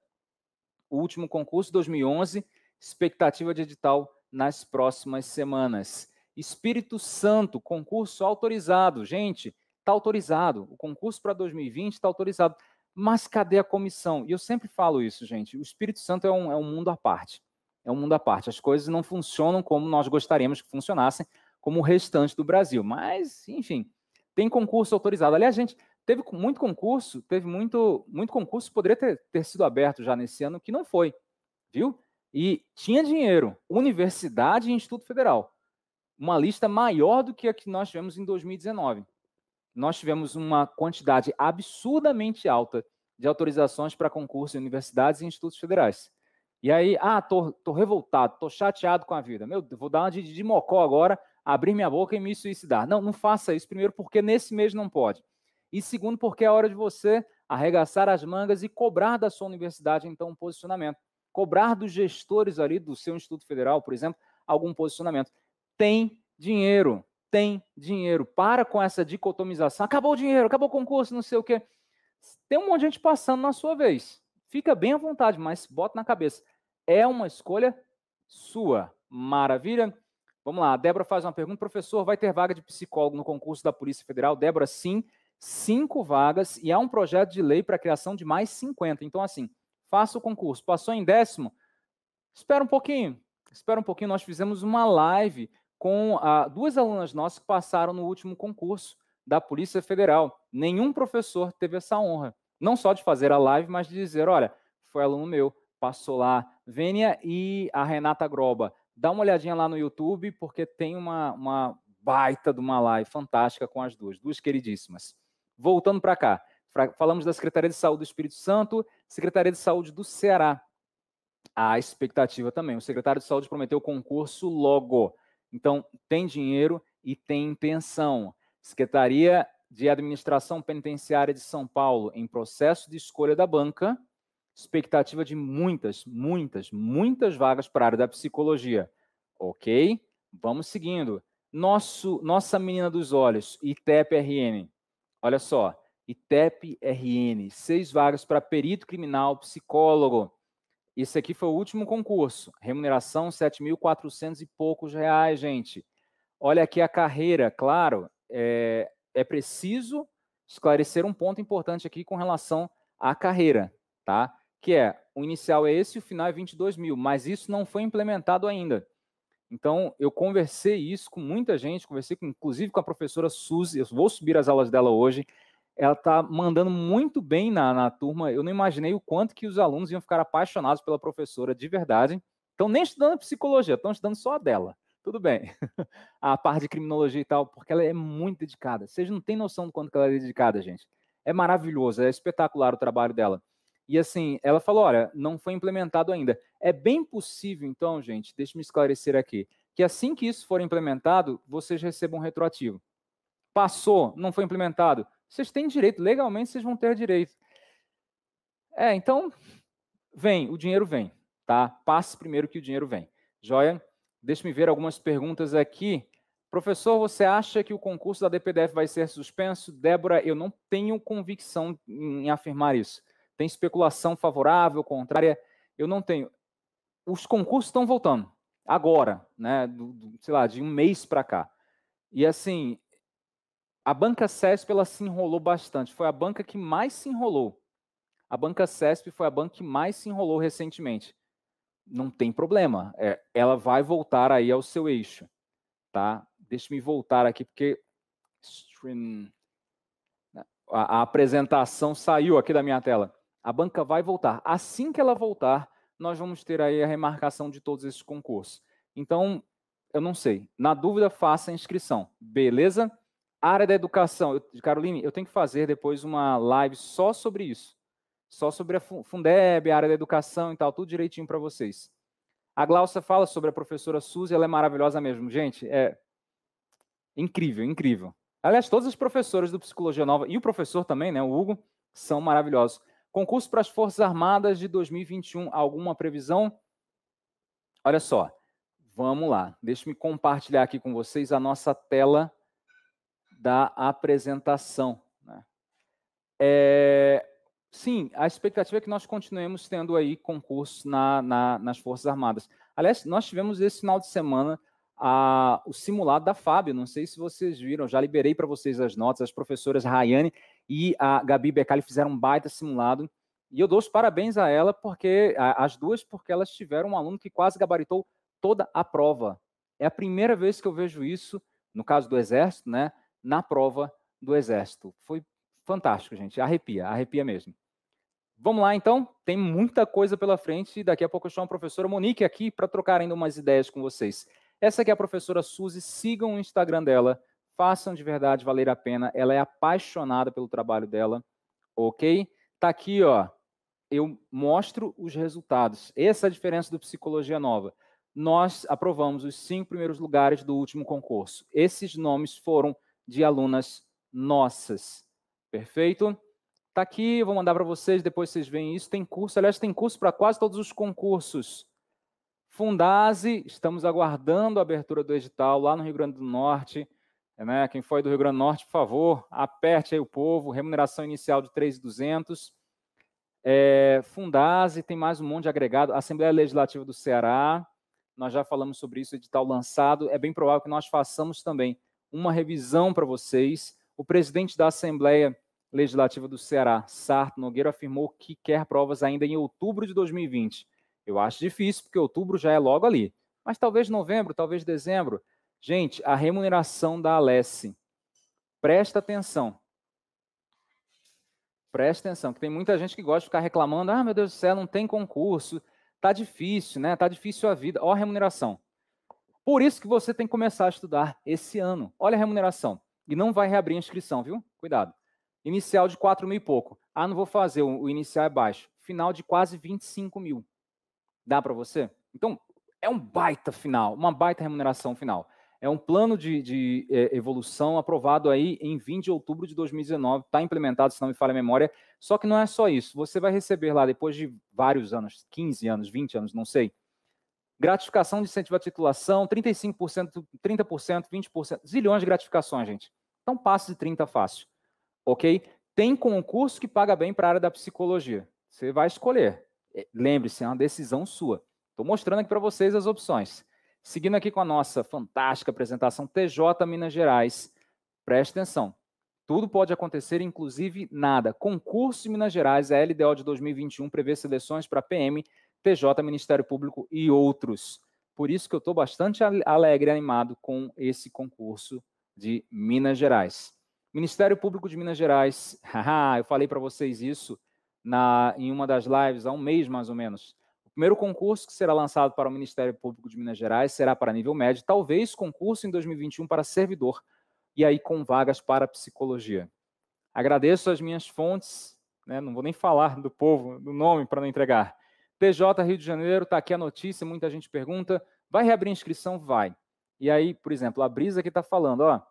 Speaker 2: O último concurso 2011, expectativa de edital nas próximas semanas. Espírito Santo, concurso autorizado. Gente, está autorizado. O concurso para 2020 está autorizado. Mas cadê a comissão? E eu sempre falo isso, gente. O Espírito Santo é um, é um mundo à parte é um mundo à parte. As coisas não funcionam como nós gostaríamos que funcionassem, como o restante do Brasil. Mas, enfim, tem concurso autorizado. Aliás, gente, teve muito concurso, teve muito, muito concurso, poderia ter, ter sido aberto já nesse ano, que não foi, viu? E tinha dinheiro, universidade e Instituto Federal. Uma lista maior do que a que nós tivemos em 2019. Nós tivemos uma quantidade absurdamente alta de autorizações para concursos em universidades e institutos federais. E aí, ah, tô, tô revoltado, tô chateado com a vida. Meu, vou dar uma de, de mocó agora, abrir minha boca e me suicidar. Não, não faça isso. Primeiro, porque nesse mês não pode. E segundo, porque é hora de você arregaçar as mangas e cobrar da sua universidade, então, um posicionamento. Cobrar dos gestores ali do seu Instituto Federal, por exemplo, algum posicionamento. Tem dinheiro, tem dinheiro. Para com essa dicotomização. Acabou o dinheiro, acabou o concurso, não sei o quê. Tem um monte de gente passando na sua vez. Fica bem à vontade, mas bota na cabeça. É uma escolha sua. Maravilha? Vamos lá. A Débora faz uma pergunta. Professor, vai ter vaga de psicólogo no concurso da Polícia Federal? Débora, sim. Cinco vagas e há um projeto de lei para a criação de mais 50. Então, assim, faça o concurso. Passou em décimo? Espera um pouquinho. Espera um pouquinho. Nós fizemos uma live com ah, duas alunas nossas que passaram no último concurso da Polícia Federal. Nenhum professor teve essa honra não só de fazer a live, mas de dizer, olha, foi aluno meu, passou lá. Vênia e a Renata Groba, dá uma olhadinha lá no YouTube, porque tem uma, uma baita de uma live fantástica com as duas, duas queridíssimas. Voltando para cá, falamos da Secretaria de Saúde do Espírito Santo, Secretaria de Saúde do Ceará. A expectativa também. O secretário de Saúde prometeu concurso logo. Então, tem dinheiro e tem intenção. Secretaria de Administração Penitenciária de São Paulo em processo de escolha da banca, expectativa de muitas, muitas, muitas vagas para a área da psicologia. Ok? Vamos seguindo. Nosso, nossa menina dos olhos, ITEP-RN. Olha só, ITEP-RN, seis vagas para perito criminal, psicólogo. Esse aqui foi o último concurso. Remuneração 7.400 e poucos reais, gente. Olha aqui a carreira, claro, é, é preciso esclarecer um ponto importante aqui com relação à carreira, tá? Que é, o inicial é esse e o final é 22 mil, mas isso não foi implementado ainda. Então, eu conversei isso com muita gente, conversei com, inclusive com a professora Suzy, eu vou subir as aulas dela hoje, ela está mandando muito bem na, na turma, eu não imaginei o quanto que os alunos iam ficar apaixonados pela professora de verdade. Estão nem estudando psicologia, estão estudando só a dela tudo bem. a parte de criminologia e tal, porque ela é muito dedicada. Vocês não têm noção do quanto ela é dedicada, gente. É maravilhoso, é espetacular o trabalho dela. E assim, ela falou: olha, não foi implementado ainda. É bem possível, então, gente, deixe-me esclarecer aqui, que assim que isso for implementado, vocês recebam um retroativo. Passou, não foi implementado. Vocês têm direito, legalmente vocês vão ter direito. É, então, vem, o dinheiro vem, tá? Passe primeiro que o dinheiro vem. Joia? Deixe-me ver algumas perguntas aqui. Professor, você acha que o concurso da DPDF vai ser suspenso? Débora, eu não tenho convicção em afirmar isso. Tem especulação favorável, contrária? Eu não tenho. Os concursos estão voltando agora, né? Do, do, sei lá, de um mês para cá. E assim, a banca CESP ela se enrolou bastante. Foi a banca que mais se enrolou. A banca CESP foi a banca que mais se enrolou recentemente não tem problema. É, ela vai voltar aí ao seu eixo, tá? Deixa-me voltar aqui porque né, a, a, apresentação saiu aqui da minha tela. A banca vai voltar. Assim que ela voltar, nós vamos ter aí a remarcação de todos esses concursos. Então, eu não sei. Na dúvida, faça a inscrição. Beleza? Área da educação. Eu, Caroline, eu tenho que fazer depois uma live só sobre isso só sobre a Fundeb, a área da educação e tal, tudo direitinho para vocês. A Glaucia fala sobre a professora Suzy, ela é maravilhosa mesmo. Gente, é incrível, incrível. Aliás, todas as professoras do Psicologia Nova e o professor também, né, o Hugo, são maravilhosos. Concurso para as Forças Armadas de 2021, alguma previsão? Olha só, vamos lá. Deixa-me compartilhar aqui com vocês a nossa tela da apresentação. Né? É, sim, a expectativa é que nós continuemos tendo aí concursos na, na, nas Forças Armadas. Aliás, nós tivemos esse final de semana a, o simulado da Fábio. Não sei se vocês viram, já liberei para vocês as notas. As professoras Rayane e a Gabi Becali fizeram um baita simulado. E eu dou os parabéns a ela, porque a, as duas, porque elas tiveram um aluno que quase gabaritou toda a prova. É a primeira vez que eu vejo isso, no caso do Exército, né, na prova do Exército. Foi fantástico, gente. Arrepia, arrepia mesmo. Vamos lá, então. Tem muita coisa pela frente. Daqui a pouco eu chamo a professora Monique aqui para trocar ainda umas ideias com vocês. Essa aqui é a professora Suzy, sigam o Instagram dela, façam de verdade valer a pena. Ela é apaixonada pelo trabalho dela, ok? Tá aqui, ó. Eu mostro os resultados. Essa é a diferença do Psicologia Nova. Nós aprovamos os cinco primeiros lugares do último concurso. Esses nomes foram de alunas nossas. Perfeito? Tá aqui, vou mandar para vocês, depois vocês veem isso. Tem curso, aliás, tem curso para quase todos os concursos. Fundase, estamos aguardando a abertura do edital lá no Rio Grande do Norte. Né? Quem foi do Rio Grande do Norte, por favor, aperte aí o povo. Remuneração inicial de 3.200. É, Fundase, tem mais um monte de agregado. Assembleia Legislativa do Ceará, nós já falamos sobre isso, edital lançado. É bem provável que nós façamos também uma revisão para vocês. O presidente da Assembleia Legislativa do Ceará, Sarto Nogueira, afirmou que quer provas ainda em outubro de 2020. Eu acho difícil, porque outubro já é logo ali. Mas talvez novembro, talvez dezembro. Gente, a remuneração da Alesse. Presta atenção. Presta atenção, que tem muita gente que gosta de ficar reclamando: ah, meu Deus do céu, não tem concurso, tá difícil, né? Tá difícil a vida. Ó, a remuneração. Por isso que você tem que começar a estudar esse ano. Olha a remuneração. E não vai reabrir a inscrição, viu? Cuidado. Inicial de 4 mil e pouco. Ah, não vou fazer, o inicial é baixo. Final de quase 25 mil. Dá para você? Então, é um baita final, uma baita remuneração final. É um plano de, de é, evolução aprovado aí em 20 de outubro de 2019, está implementado, se não me falha a memória. Só que não é só isso. Você vai receber lá, depois de vários anos, 15 anos, 20 anos, não sei, gratificação de incentivo à titulação, 35%, 30%, 20%, zilhões de gratificações, gente. Então, passe de 30 fácil, ok? Tem concurso que paga bem para a área da psicologia. Você vai escolher. É, lembre-se, é uma decisão sua. Estou mostrando aqui para vocês as opções. Seguindo aqui com a nossa fantástica apresentação TJ Minas Gerais, preste atenção. Tudo pode acontecer, inclusive nada. Concurso em Minas Gerais, a LDO de 2021 prevê seleções para PM, TJ, Ministério Público e outros. Por isso que eu estou bastante alegre e animado com esse concurso de Minas Gerais. Ministério Público de Minas Gerais, eu falei para vocês isso na, em uma das lives há um mês mais ou menos. O primeiro concurso que será lançado para o Ministério Público de Minas Gerais será para nível médio, talvez concurso em 2021 para servidor, e aí com vagas para psicologia. Agradeço as minhas fontes, né, não vou nem falar do povo, do nome para não entregar. PJ Rio de Janeiro, está aqui a notícia, muita gente pergunta, vai reabrir inscrição? Vai. E aí, por exemplo, a Brisa aqui está falando, ó,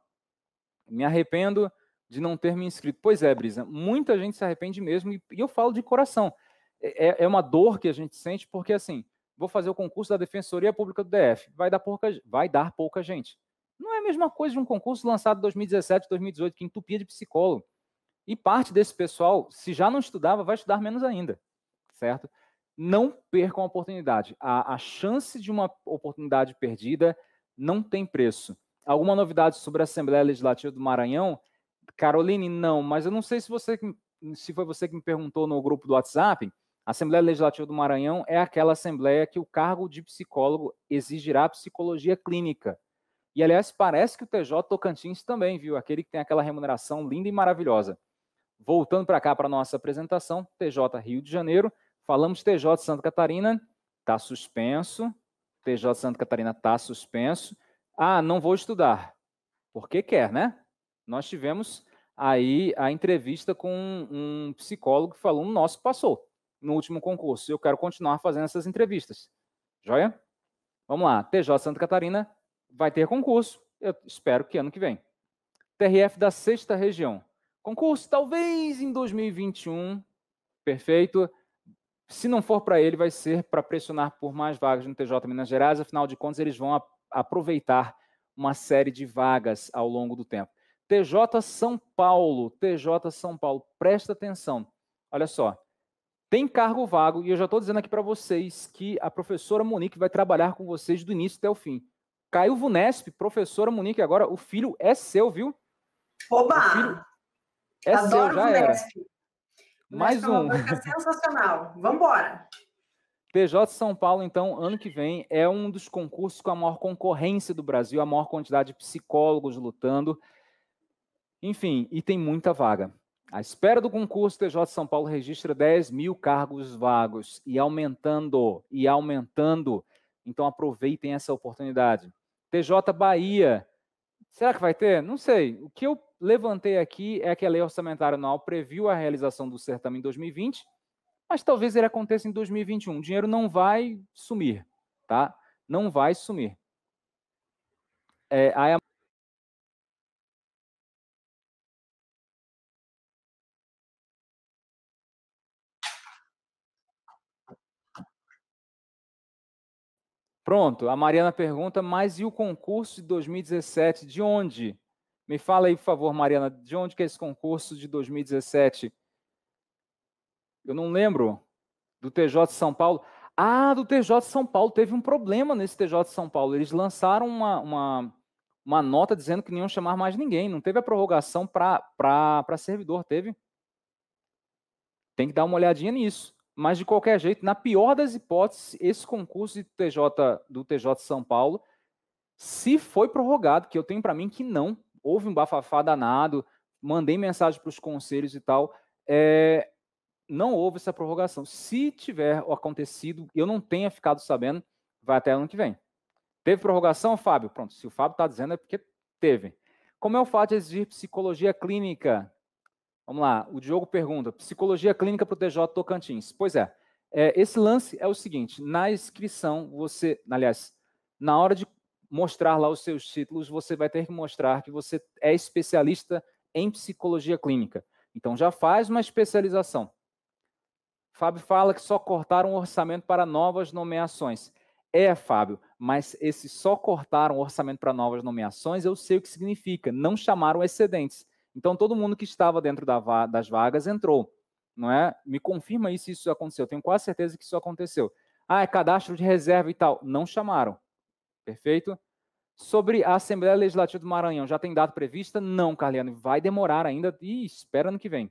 Speaker 2: me arrependo de não ter me inscrito. Pois é, Brisa, muita gente se arrepende mesmo, e, eu falo de coração. É, é, é, uma dor que a gente sente, porque assim, vou fazer o concurso da Defensoria Pública do DF, vai dar pouca, vai dar pouca gente. Não é a mesma coisa de um concurso lançado em 2017, 2018, que entupia de psicólogo. E parte desse pessoal, se já não estudava, vai estudar menos ainda, certo? Não percam a oportunidade. A, a chance de uma oportunidade perdida não tem preço. Alguma novidade sobre a Assembleia Legislativa do Maranhão? Caroline, não, mas eu não sei se você se foi você que me perguntou no grupo do WhatsApp. A Assembleia Legislativa do Maranhão é aquela assembleia que o cargo de psicólogo exigirá psicologia clínica. E aliás, parece que o TJ Tocantins também, viu? Aquele que tem aquela remuneração linda e maravilhosa. Voltando para cá para nossa apresentação, TJ Rio de Janeiro, falamos TJ Santa Catarina, está suspenso. TJ Santa Catarina está suspenso. Ah, não vou estudar. Porque quer, né? nós tivemos aí a entrevista com um psicólogo que falou: nosso passou no último concurso. Eu quero continuar fazendo essas entrevistas. Joia? Vamos lá. TJ Santa Catarina vai ter concurso. Eu espero que ano que vem. TRF da sexta região. Concurso talvez em 2021, perfeito. Se não for para ele, vai ser para pressionar por mais vagas no TJ Minas Gerais, afinal de contas, eles vão aproveitar uma série de vagas ao longo do tempo. TJ São Paulo, TJ São Paulo, presta atenção. Olha só, tem cargo vago e eu já estou dizendo aqui para vocês que a professora Monique vai trabalhar com vocês do início até o fim. Caiu Vunesp, professora Monique, agora o filho é seu, viu?
Speaker 3: Oba!
Speaker 2: É Adoro seu, já Vunesp. era.
Speaker 3: Mais é um. sensacional. Vamos embora.
Speaker 2: PJ São Paulo, então, ano que vem, é um dos concursos com a maior concorrência do Brasil, a maior quantidade de psicólogos lutando. Enfim, e tem muita vaga. À espera do concurso, TJ São Paulo registra 10 mil cargos vagos e aumentando, e aumentando. Então aproveitem essa oportunidade. TJ Bahia, será que vai ter? Não sei. O que eu levantei aqui é que a lei orçamentária anual previu a realização do certame em 2020, mas talvez ele aconteça em 2021. O dinheiro não vai sumir, tá? Não vai sumir. É, a Pronto, a Mariana pergunta, mas e o concurso de 2017, de onde? Me fala aí, por favor, Mariana, de onde que é esse concurso de 2017? Eu não lembro. Do TJ de São Paulo. Ah, do TJ de São Paulo. Teve um problema nesse TJ de São Paulo. Eles lançaram uma, uma, uma nota dizendo que não iam chamar mais ninguém. Não teve a prorrogação para servidor, teve? Tem que dar uma olhadinha nisso. Mas, de qualquer jeito, na pior das hipóteses, esse concurso de TJ, do TJ São Paulo, se foi prorrogado, que eu tenho para mim que não, houve um bafafá danado, mandei mensagem para os conselhos e tal, é, não houve essa prorrogação. Se tiver acontecido, eu não tenha ficado sabendo, vai até ano que vem. Teve prorrogação, Fábio? Pronto, se o Fábio está dizendo é porque teve. Como é o fato de exigir psicologia clínica Vamos lá, o Diogo pergunta: psicologia clínica para o TJ Tocantins. Pois é, é, esse lance é o seguinte: na inscrição, você, aliás, na hora de mostrar lá os seus títulos, você vai ter que mostrar que você é especialista em psicologia clínica. Então já faz uma especialização. Fábio fala que só cortaram o orçamento para novas nomeações. É, Fábio, mas esse só cortaram o orçamento para novas nomeações, eu sei o que significa. Não chamaram excedentes. Então, todo mundo que estava dentro da, das vagas entrou, não é? Me confirma aí se isso aconteceu. Eu tenho quase certeza que isso aconteceu. Ah, é cadastro de reserva e tal. Não chamaram. Perfeito? Sobre a Assembleia Legislativa do Maranhão, já tem data prevista? Não, Carliano. Vai demorar ainda e espera ano que vem.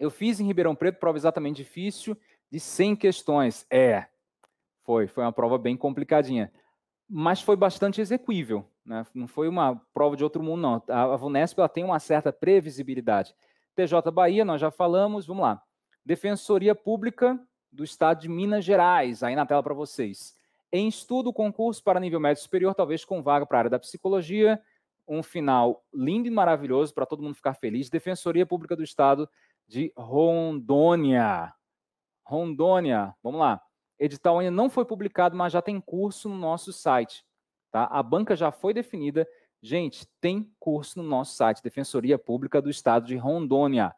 Speaker 2: Eu fiz em Ribeirão Preto prova exatamente difícil, de 100 questões. É, foi. Foi uma prova bem complicadinha. Mas foi bastante execuível. Né? Não foi uma prova de outro mundo, não. A VUNESP ela tem uma certa previsibilidade. TJ Bahia, nós já falamos, vamos lá. Defensoria Pública do Estado de Minas Gerais, aí na tela para vocês. Em estudo, concurso para nível médio superior, talvez com vaga para a área da psicologia, um final lindo e maravilhoso para todo mundo ficar feliz. Defensoria Pública do Estado de Rondônia. Rondônia, vamos lá. Edital ainda não foi publicado, mas já tem curso no nosso site. Tá? A banca já foi definida. Gente, tem curso no nosso site, Defensoria Pública do Estado de Rondônia.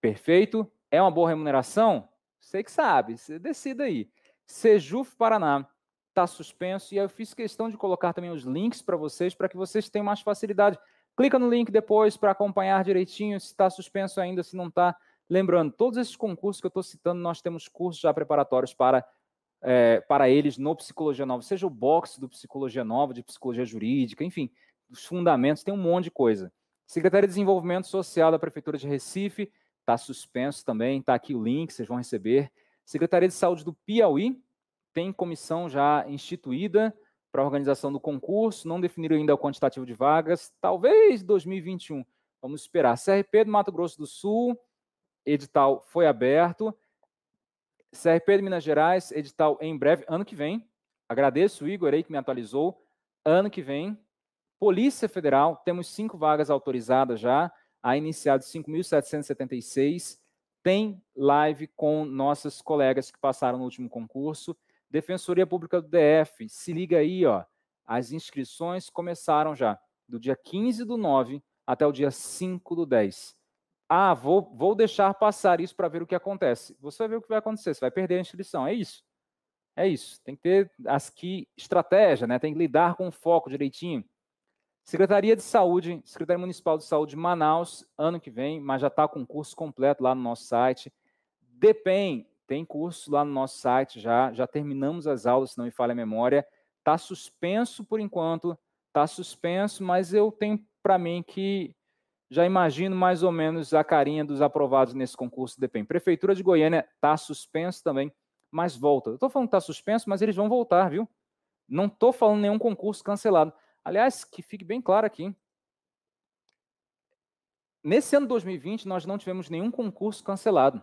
Speaker 2: Perfeito? É uma boa remuneração? Você que sabe, você decida aí. Sejuf Paraná está suspenso e eu fiz questão de colocar também os links para vocês, para que vocês tenham mais facilidade. Clica no link depois para acompanhar direitinho se está suspenso ainda, se não está. Lembrando, todos esses concursos que eu estou citando, nós temos cursos já preparatórios para é, para eles no Psicologia Nova, seja o box do Psicologia Nova, de Psicologia Jurídica, enfim, os fundamentos, tem um monte de coisa. Secretaria de Desenvolvimento Social da Prefeitura de Recife, está suspenso também, está aqui o link, vocês vão receber. Secretaria de Saúde do Piauí, tem comissão já instituída para a organização do concurso, não definiram ainda o quantitativo de vagas, talvez 2021, vamos esperar. CRP do Mato Grosso do Sul, edital foi aberto, CRP de Minas Gerais, edital em breve, ano que vem. Agradeço o Igor aí que me atualizou. Ano que vem. Polícia Federal, temos cinco vagas autorizadas já, a iniciar de 5.776. Tem live com nossas colegas que passaram no último concurso. Defensoria Pública do DF, se liga aí, ó. As inscrições começaram já. do dia 15 do 9 até o dia 5 do 10. Ah, vou, vou deixar passar isso para ver o que acontece. Você vai ver o que vai acontecer, você vai perder a inscrição. É isso. É isso. Tem que ter as que estratégia, né? Tem que lidar com o foco direitinho. Secretaria de Saúde, Secretaria Municipal de Saúde de Manaus, ano que vem, mas já está com curso completo lá no nosso site. DEPEN, tem curso lá no nosso site já, já terminamos as aulas, se não me falha a memória. Está suspenso por enquanto, está suspenso, mas eu tenho para mim que já imagino mais ou menos a carinha dos aprovados nesse concurso DEPEN. Prefeitura de Goiânia está suspenso também, mas volta. Eu estou falando que está suspenso, mas eles vão voltar, viu? Não estou falando nenhum concurso cancelado. Aliás, que fique bem claro aqui. Nesse ano 2020, nós não tivemos nenhum concurso cancelado.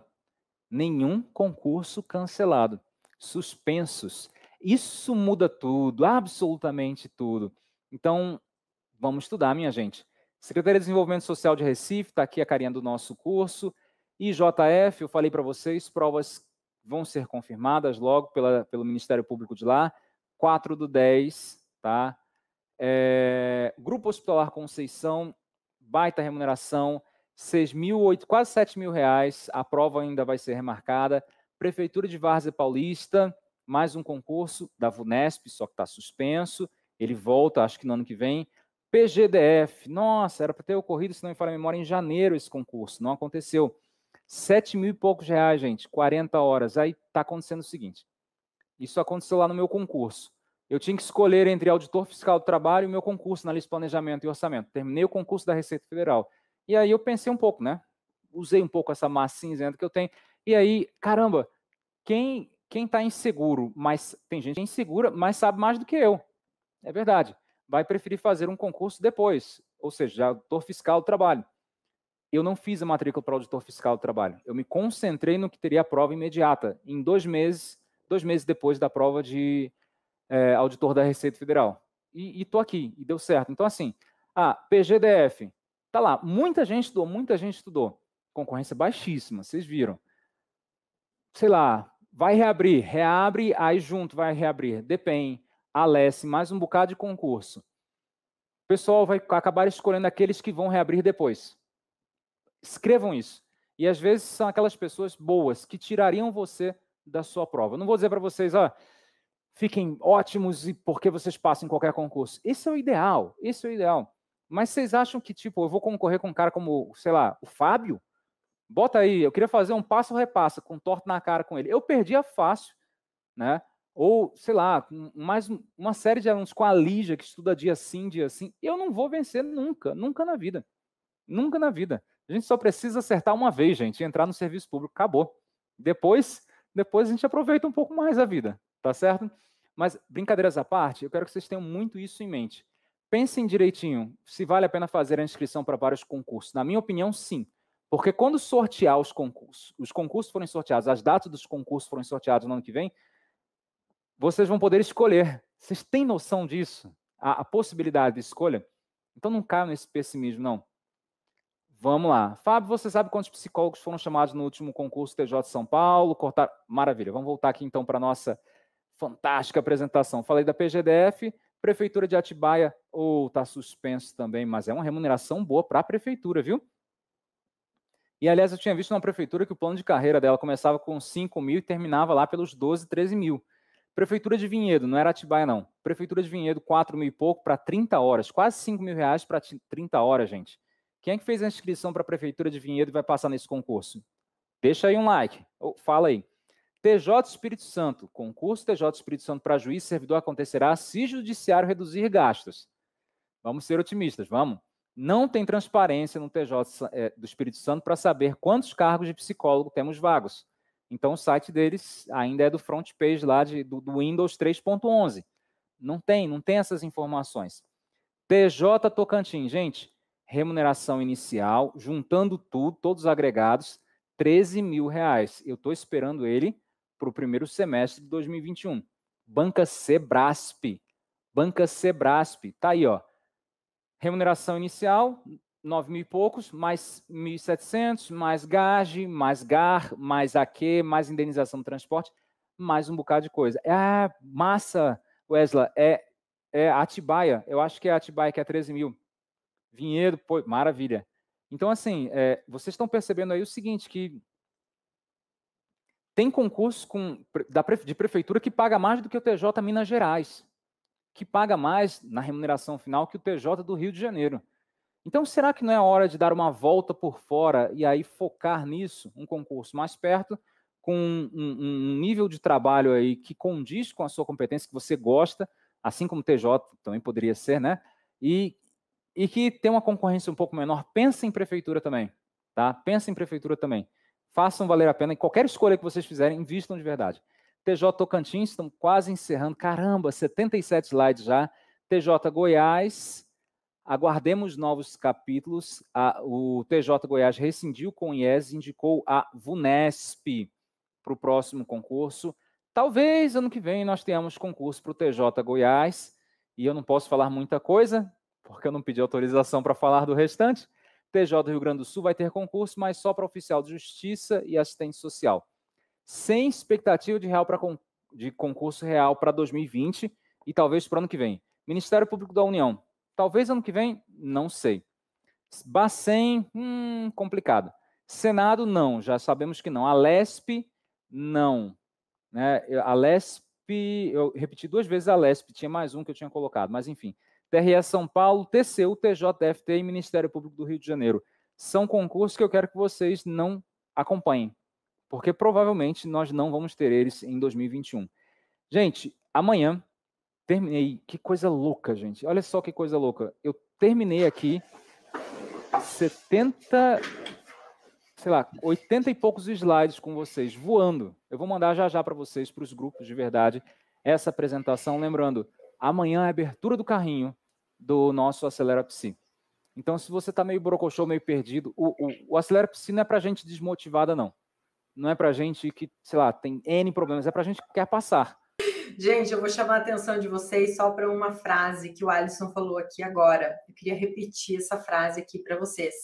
Speaker 2: Nenhum concurso cancelado. Suspensos. Isso muda tudo, absolutamente tudo. Então, vamos estudar, minha gente. Secretaria de Desenvolvimento Social de Recife, está aqui a carinha do nosso curso. IJF, eu falei para vocês, provas vão ser confirmadas logo pela, pelo Ministério Público de lá. 4 do 10, tá? É, Grupo Hospitalar Conceição, baita remuneração, 6 mil, 8, quase 7 mil reais, a prova ainda vai ser remarcada. Prefeitura de Várzea Paulista, mais um concurso da VUNESP, só que está suspenso, ele volta, acho que no ano que vem. PGDF, nossa, era para ter ocorrido, se não me falha a memória, em janeiro esse concurso, não aconteceu. 7 mil e poucos reais, gente, 40 horas. Aí está acontecendo o seguinte, isso aconteceu lá no meu concurso eu tinha que escolher entre auditor fiscal do trabalho e meu concurso na lista de planejamento e orçamento. Terminei o concurso da Receita Federal. E aí eu pensei um pouco, né? Usei um pouco essa massa cinzenta que eu tenho. E aí, caramba, quem quem está inseguro, mas tem gente insegura, mas sabe mais do que eu. É verdade. Vai preferir fazer um concurso depois, ou seja, auditor fiscal do trabalho. Eu não fiz a matrícula para auditor fiscal do trabalho. Eu me concentrei no que teria a prova imediata, em dois meses, dois meses depois da prova de é, auditor da Receita Federal. E estou aqui, e deu certo. Então, assim, a PGDF, tá lá, muita gente estudou, muita gente estudou. Concorrência baixíssima, vocês viram. Sei lá, vai reabrir, reabre, aí junto vai reabrir. DEPEN, Alesse, mais um bocado de concurso. O pessoal vai acabar escolhendo aqueles que vão reabrir depois. Escrevam isso. E às vezes são aquelas pessoas boas que tirariam você da sua prova. não vou dizer para vocês, ó, fiquem ótimos e porque vocês passem em qualquer concurso. Esse é o ideal, esse é o ideal. Mas vocês acham que, tipo, eu vou concorrer com um cara como, sei lá, o Fábio? Bota aí, eu queria fazer um passo repassa com torto na cara com ele. Eu perdia fácil, né? Ou, sei lá, mais uma série de alunos com a Lígia, que estuda dia sim, dia sim. Eu não vou vencer nunca, nunca na vida. Nunca na vida. A gente só precisa acertar uma vez, gente, entrar no serviço público. Acabou. Depois, depois a gente aproveita um pouco mais a vida, tá certo? Mas, brincadeiras à parte, eu quero que vocês tenham muito isso em mente. Pensem direitinho se vale a pena fazer a inscrição para vários concursos. Na minha opinião, sim. Porque quando sortear os concursos, os concursos forem sorteados, as datas dos concursos forem sorteados no ano que vem, vocês vão poder escolher. Vocês têm noção disso? A, a possibilidade de escolha? Então não caiam nesse pessimismo, não. Vamos lá. Fábio, você sabe quantos psicólogos foram chamados no último concurso TJ de São Paulo? Cortar... Maravilha. Vamos voltar aqui então para a nossa Fantástica apresentação. Falei da PGDF, Prefeitura de Atibaia, ou oh, está suspenso também, mas é uma remuneração boa para a prefeitura, viu? E, aliás, eu tinha visto na prefeitura que o plano de carreira dela começava com 5 mil e terminava lá pelos 12, 13 mil. Prefeitura de Vinhedo, não era Atibaia, não. Prefeitura de Vinhedo, 4 mil e pouco para 30 horas. Quase 5 mil reais para 30 horas, gente. Quem é que fez a inscrição para a Prefeitura de Vinhedo e vai passar nesse concurso? Deixa aí um like. Fala aí. TJ Espírito Santo, concurso TJ Espírito Santo para juiz servidor acontecerá se judiciário reduzir gastos. Vamos ser otimistas, vamos. Não tem transparência no TJ é, do Espírito Santo para saber quantos cargos de psicólogo temos vagos. Então o site deles ainda é do front page lá de, do, do Windows 3.11. Não tem, não tem essas informações. TJ Tocantins, gente, remuneração inicial, juntando tudo, todos os agregados, 13 mil reais. Eu estou esperando ele para o primeiro semestre de 2021. Banca Sebrasp. Banca Sebrasp. Tá aí, ó. Remuneração inicial, 9 mil e poucos, mais 1.700, mais GAGE, mais GAR, mais AQ, mais indenização do transporte, mais um bocado de coisa. É massa, Wesley, é, é Atibaia. Eu acho que é Atibaia que é 13 mil. Vinhedo, pô, maravilha. Então, assim, é, vocês estão percebendo aí o seguinte, que tem concurso com, da, de prefeitura que paga mais do que o TJ Minas Gerais, que paga mais na remuneração final que o TJ do Rio de Janeiro. Então, será que não é hora de dar uma volta por fora e aí focar nisso, um concurso mais perto, com um, um, nível de trabalho aí que condiz com a sua competência, que você gosta, assim como o TJ também poderia ser, né? E, e que tem uma concorrência um pouco menor. Pensa em prefeitura também, tá? Pensa em prefeitura também. Façam valer a pena. Em qualquer escolha que vocês fizerem, invistam de verdade. TJ Tocantins, estão quase encerrando. Caramba, 77 slides já. TJ Goiás, aguardemos novos capítulos. A, o TJ Goiás rescindiu com o IES, indicou a VUNESP para o próximo concurso. Talvez ano que vem nós tenhamos concurso para o TJ Goiás, e eu não posso falar muita coisa, porque eu não pedi autorização para falar do restante. TJ Rio Grande do Sul vai ter concurso, mas só para oficial de justiça e assistente social. Sem expectativa de, real pra, de concurso real para 2020 e talvez para o ano que vem. Ministério Público da União, talvez ano que vem, não sei. Bacen, hum, complicado. Senado, não, já sabemos que não. A LESP, não. Né? A LESP, eu repeti duas vezes a LESP, tinha mais um que eu tinha colocado, mas enfim. TRE São Paulo, TCU, TJFT e Ministério Público do Rio de Janeiro. São concursos que eu quero que vocês não acompanhem, porque provavelmente nós não vamos ter eles em 2021. Gente, amanhã terminei. Que coisa louca, gente. Olha só que coisa louca. Eu terminei aqui 70, sei lá, 80 e poucos slides com vocês, voando. Eu vou mandar já já para vocês, para os grupos de verdade, essa apresentação. Lembrando, amanhã é abertura do carrinho do nosso Acelera Psi. Então, se você está meio brocochô, meio perdido, o, o, o Acelera Psi não é para gente desmotivada, não. Não é para gente que, sei lá, tem N problemas, é para gente que quer passar.
Speaker 3: Gente, eu vou chamar a atenção de vocês só para uma frase que o Alisson falou aqui agora. Eu queria repetir essa frase aqui para vocês.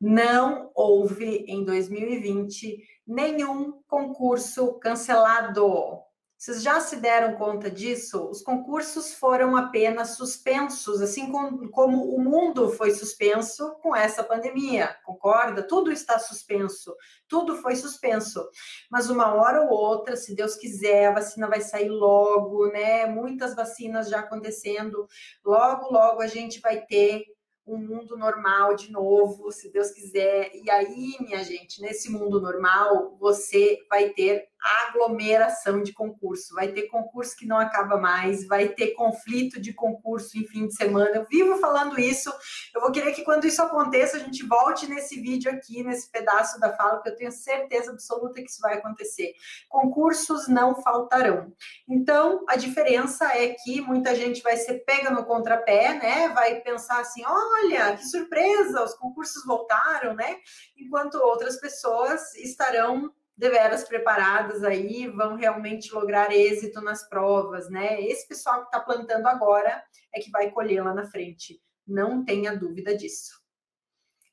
Speaker 3: Não houve em 2020 nenhum concurso cancelado. Vocês já se deram conta disso? Os concursos foram apenas suspensos, assim como, o mundo foi suspenso com essa pandemia, concorda? Tudo está suspenso, tudo foi suspenso. Mas uma hora ou outra, se Deus quiser, a vacina vai sair logo, né? Muitas vacinas já acontecendo. Logo, logo a gente vai ter um mundo normal de novo, se Deus quiser. E aí, minha gente, nesse mundo normal, você vai ter aglomeração de concurso. Vai ter concurso que não acaba mais, vai ter conflito de concurso em fim de semana. Eu vivo falando isso. Eu vou querer que quando isso aconteça, a gente volte nesse vídeo aqui, nesse pedaço da fala, porque eu tenho certeza absoluta que isso vai acontecer. Concursos não faltarão. Então, a diferença é que muita gente vai ser pega no contrapé, né? Vai pensar assim: olha, que surpresa, os concursos voltaram, né? Enquanto outras pessoas estarão deveras preparadas aí, vão realmente lograr êxito nas provas, né? Esse pessoal que está plantando agora é que vai colher lá na frente. Não tenha dúvida disso.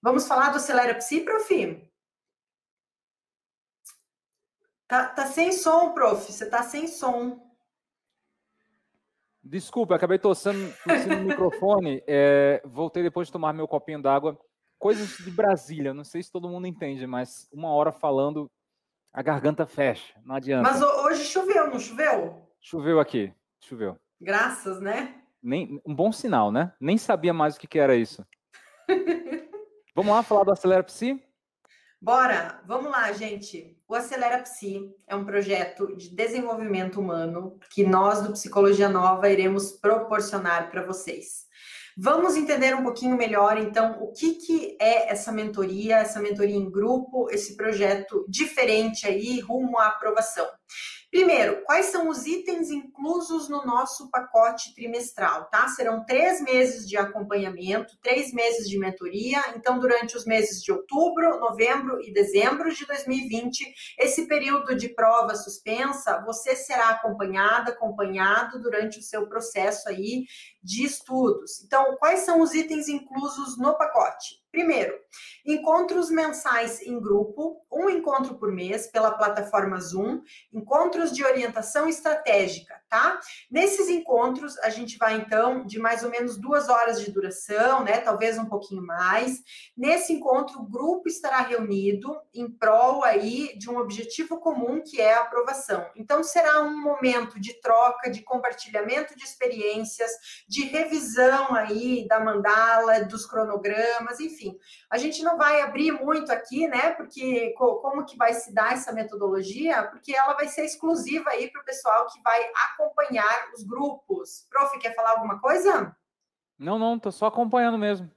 Speaker 3: Vamos falar do Acelera Psi, prof? Tá, tá sem som, prof. Você tá sem som.
Speaker 2: Desculpa, acabei tossando, tossindo no microfone. É, voltei depois de tomar meu copinho d'água. Coisas de Brasília, não sei se todo mundo entende, mas uma hora falando a garganta fecha, não adianta.
Speaker 3: Mas hoje choveu, não choveu?
Speaker 2: Choveu aqui, choveu.
Speaker 3: Graças, né?
Speaker 2: Nem, um bom sinal, né? Nem sabia mais o que, que era isso. Vamos lá falar do Acelera Psi?
Speaker 3: Bora! Vamos lá, gente. O Acelera Psi é um projeto de desenvolvimento humano que nós do Psicologia Nova iremos proporcionar para vocês. Vamos entender um pouquinho melhor, então, o que, que é essa mentoria, essa mentoria em grupo, esse projeto diferente aí, rumo à aprovação. Primeiro, quais são os itens inclusos no nosso pacote trimestral, tá? Serão três meses de acompanhamento, três meses de mentoria. Então, durante os meses de outubro, novembro e dezembro de 2020, esse período de prova suspensa, você será acompanhada, acompanhado durante o seu processo aí de estudos. Então, quais são os itens inclusos no pacote? Primeiro, encontros mensais em grupo, um encontro por mês pela plataforma Zoom, encontros de orientação estratégica, tá? Nesses encontros, a gente vai então de mais ou menos duas horas de duração, né? Talvez um pouquinho mais. Nesse encontro, o grupo estará reunido em prol aí de um objetivo comum que é a aprovação. Então, será um momento de troca, de compartilhamento de experiências, de revisão aí da mandala, dos cronogramas, enfim. A gente não vai abrir muito aqui, né? Porque como que vai se dar essa metodologia? Porque ela vai ser exclusiva aí para o pessoal que vai acompanhar os grupos. Prof, quer falar alguma coisa?
Speaker 2: Não, não, tô só acompanhando mesmo.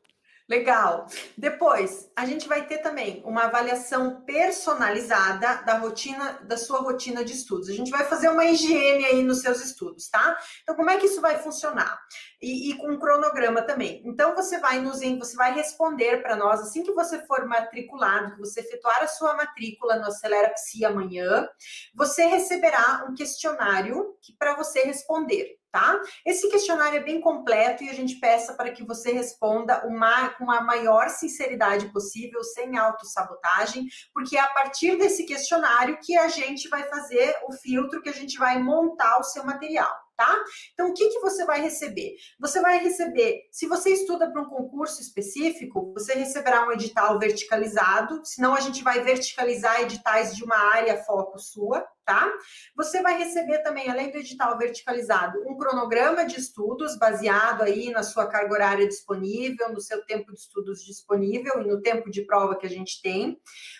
Speaker 3: Legal. Depois, a gente vai ter também uma avaliação personalizada da rotina, da sua rotina de estudos. A gente vai fazer uma higiene aí nos seus estudos, tá? Então, como é que isso vai funcionar? E, e com um cronograma também. Então, você vai nos, você vai responder para nós assim que você for matriculado, que você efetuar a sua matrícula no Acelera Psi amanhã, você receberá um questionário que para você responder tá? Esse questionário é bem completo e a gente peça para que você responda uma, com a maior sinceridade possível, sem autossabotagem, porque é a partir desse questionário que a gente vai fazer o filtro, que a gente vai montar o seu material tá? Então, o que, que você vai receber? Você vai receber, se você estuda para um concurso específico, você receberá um edital verticalizado, senão a gente vai verticalizar editais de uma área foco sua, tá? Você vai receber também, além do edital verticalizado, um cronograma de estudos baseado aí na sua carga horária disponível, no seu tempo de estudos disponível e no tempo de prova que a gente tem.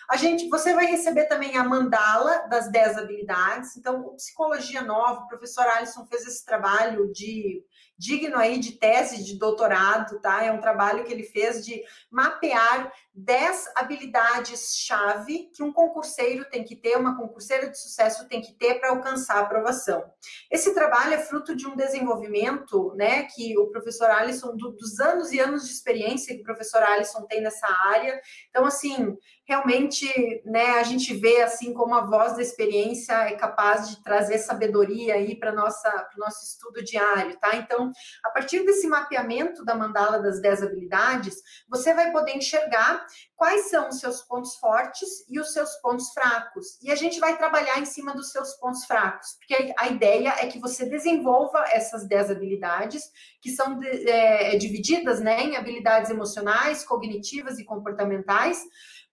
Speaker 3: A gente, você vai receber também a mandala das 10 habilidades. Então, Psicologia Nova, o professor Alisson fez esse trabalho de digno aí de tese de doutorado, tá? É um trabalho que ele fez de mapear 10 habilidades-chave que um concurseiro tem que ter, uma concurseira de sucesso tem que ter para alcançar a aprovação. Esse trabalho é fruto de um desenvolvimento, né, que o professor Alisson, do, dos anos e anos de experiência que o professor Alisson tem nessa área. Então, assim, realmente, né, a gente vê assim como a voz da experiência é capaz de trazer sabedoria aí para o nosso estudo diário, tá? Então, a partir desse mapeamento da mandala das 10 habilidades, você vai poder enxergar quais são os seus pontos fortes e os seus pontos fracos. E a gente vai trabalhar em cima dos seus pontos fracos, porque a ideia é que você desenvolva essas 10 habilidades, que são é, divididas né, em habilidades emocionais, cognitivas e comportamentais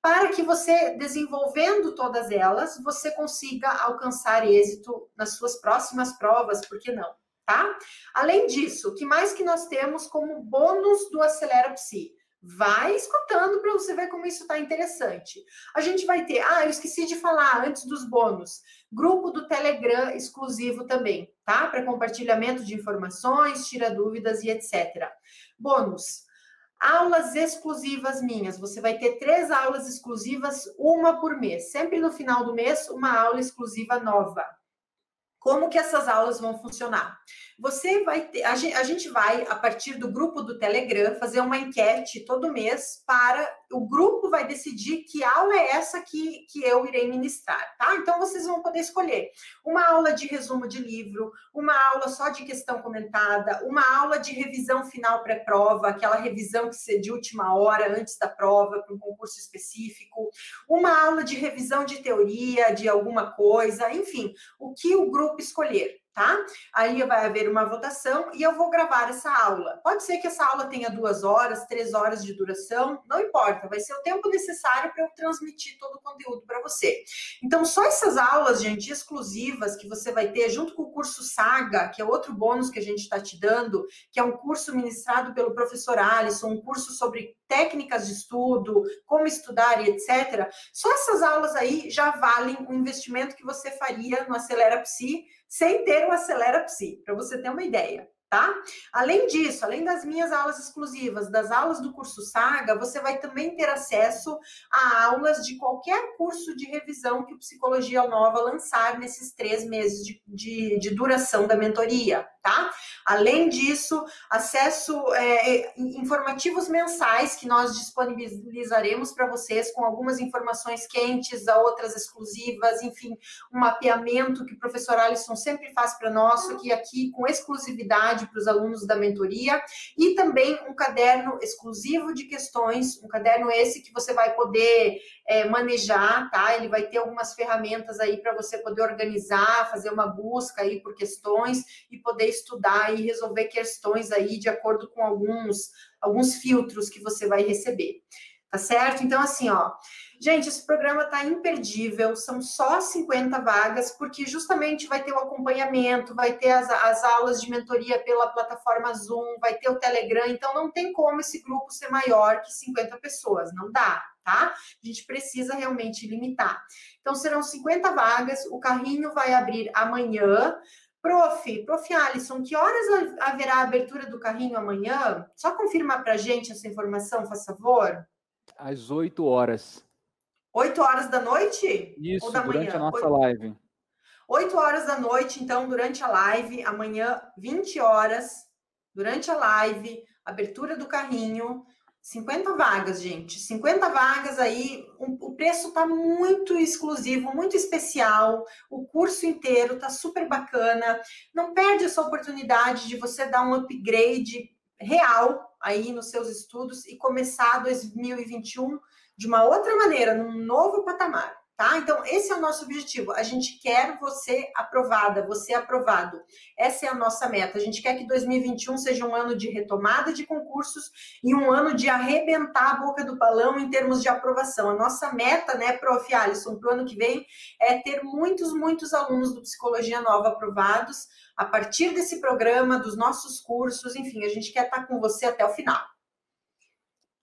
Speaker 3: para que você, desenvolvendo todas elas, você consiga alcançar êxito nas suas próximas provas, por que não? Tá? Além disso, o que mais que nós temos como bônus do Acelera Psi? Vai escutando para você ver como isso está interessante. A gente vai ter, ah, eu esqueci de falar antes dos bônus, grupo do Telegram exclusivo também, tá? Para compartilhamento de informações, tira dúvidas e etc. Bônus, Aulas exclusivas minhas. Você vai ter três aulas exclusivas, uma por mês. Sempre no final do mês, uma aula exclusiva nova. Como que essas aulas vão funcionar? Você vai ter, a gente, vai, a partir do grupo do Telegram, fazer uma enquete todo mês para o grupo vai decidir que aula é essa que, que eu irei ministrar, tá? Então vocês vão poder escolher uma aula de resumo de livro, uma aula só de questão comentada, uma aula de revisão final pré-prova, aquela revisão que seja de última hora antes da prova para um concurso específico, uma aula de revisão de teoria de alguma coisa, enfim, o que o grupo escolher tá? Aí vai haver uma votação e eu vou gravar essa aula. Pode ser que essa aula tenha duas horas, três horas de duração, não importa, vai ser o tempo necessário para eu transmitir todo o conteúdo para você. Então, só essas aulas, gente, exclusivas que você vai ter junto com o curso Saga, que é outro bônus que a gente está te dando, que é um curso ministrado pelo professor Alisson, um curso sobre técnicas de estudo, como estudar e etc. Só essas aulas aí já valem o investimento que você faria no Acelera Psi sem ter o Acelera Psi, para você ter uma ideia tá? Além disso, além das minhas aulas exclusivas, das aulas do curso Saga, você vai também ter acesso a aulas de qualquer curso de revisão que o Psicologia Nova lançar nesses três meses de, de, de duração da mentoria, tá? Além disso, acesso é, informativos mensais que nós disponibilizaremos para vocês com algumas informações quentes, outras exclusivas, enfim, um mapeamento que o professor Alisson sempre faz para nós, que aqui com exclusividade exclusividade para os alunos da mentoria e também um caderno exclusivo de questões, um caderno esse que você vai poder é, manejar, tá? Ele vai ter algumas ferramentas aí para você poder organizar, fazer uma busca aí por questões e poder estudar e resolver questões aí de acordo com alguns, alguns filtros que você vai receber. Tá certo? Então, assim, ó, Gente, esse programa está imperdível, são só 50 vagas, porque justamente vai ter o acompanhamento, vai ter as, as aulas de mentoria pela plataforma Zoom, vai ter o Telegram, então não tem como esse grupo ser maior que 50 pessoas, não dá, tá? A gente precisa realmente limitar. Então serão 50 vagas, o carrinho vai abrir amanhã. Prof, prof Alisson, que horas haverá a abertura do carrinho amanhã? Só confirma para gente essa informação, faz favor.
Speaker 2: Às 8 horas.
Speaker 3: 8 horas da noite?
Speaker 2: Isso, durante manhã? a nossa 8... live.
Speaker 3: 8 horas da noite, então, durante a live. Amanhã, 20 horas, durante a live, abertura do carrinho. 50 vagas, gente. 50 vagas aí. O preço tá muito exclusivo, muito especial. O curso inteiro tá super bacana. Não perde essa oportunidade de você dar um upgrade real aí nos seus estudos e começar 2021 de uma outra maneira, num novo patamar, tá? Então, esse é o nosso objetivo. A gente quer você aprovada, você aprovado. Essa é a nossa meta. A gente quer que 2021 seja um ano de retomada de concursos e um ano de arrebentar a boca do balão em termos de aprovação. A nossa meta, né, Prof. Alisson, para o ano que vem é ter muitos, muitos alunos do Psicologia Nova aprovados a partir desse programa, dos nossos cursos, enfim, a gente quer estar com você até o final.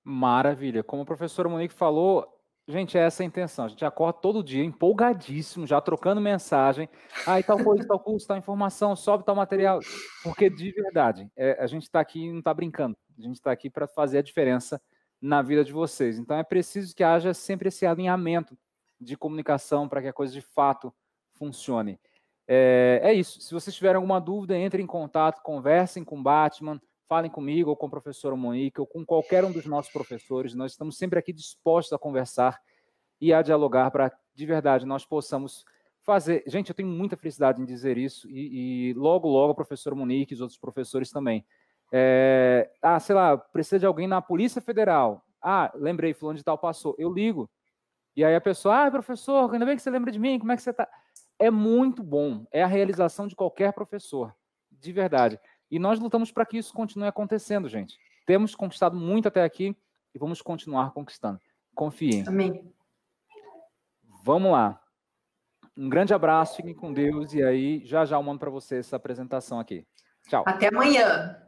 Speaker 2: Maravilha. Como a professora Monique falou, gente, é essa a intenção. A gente acorda todo dia empolgadíssimo, já trocando mensagem. Ah, e tal coisa, tal curso, tal informação, sobe tal material. Porque, de verdade, é, a gente está aqui e não está brincando. A gente está aqui para fazer a diferença na vida de vocês. Então, é preciso que haja sempre esse alinhamento de comunicação para que a coisa de fato funcione. É, é isso. Se vocês tiverem alguma dúvida, entrem em contato, conversem com o Batman falem comigo ou com a professora Monique ou com qualquer um dos nossos professores. Nós estamos sempre aqui dispostos a conversar e a dialogar para, de verdade, nós possamos fazer. Gente, eu tenho muita felicidade em dizer isso e, e logo, logo a professora Monique e os outros professores também. É, ah, sei lá, precisa de alguém na Polícia Federal. Ah, lembrei, fulano de tal passou. Eu ligo. E aí a pessoa, ah, professor, ainda bem que você lembra de mim, como é que você está? É muito bom. É a realização de qualquer professor. De verdade. E nós lutamos para que isso continue acontecendo, gente. Temos conquistado muito até aqui e vamos continuar conquistando. Confiem.
Speaker 3: Amém.
Speaker 2: Vamos lá. Um grande abraço, fiquem com Deus e aí já já eu mando para vocês essa apresentação aqui. Tchau.
Speaker 3: Até amanhã.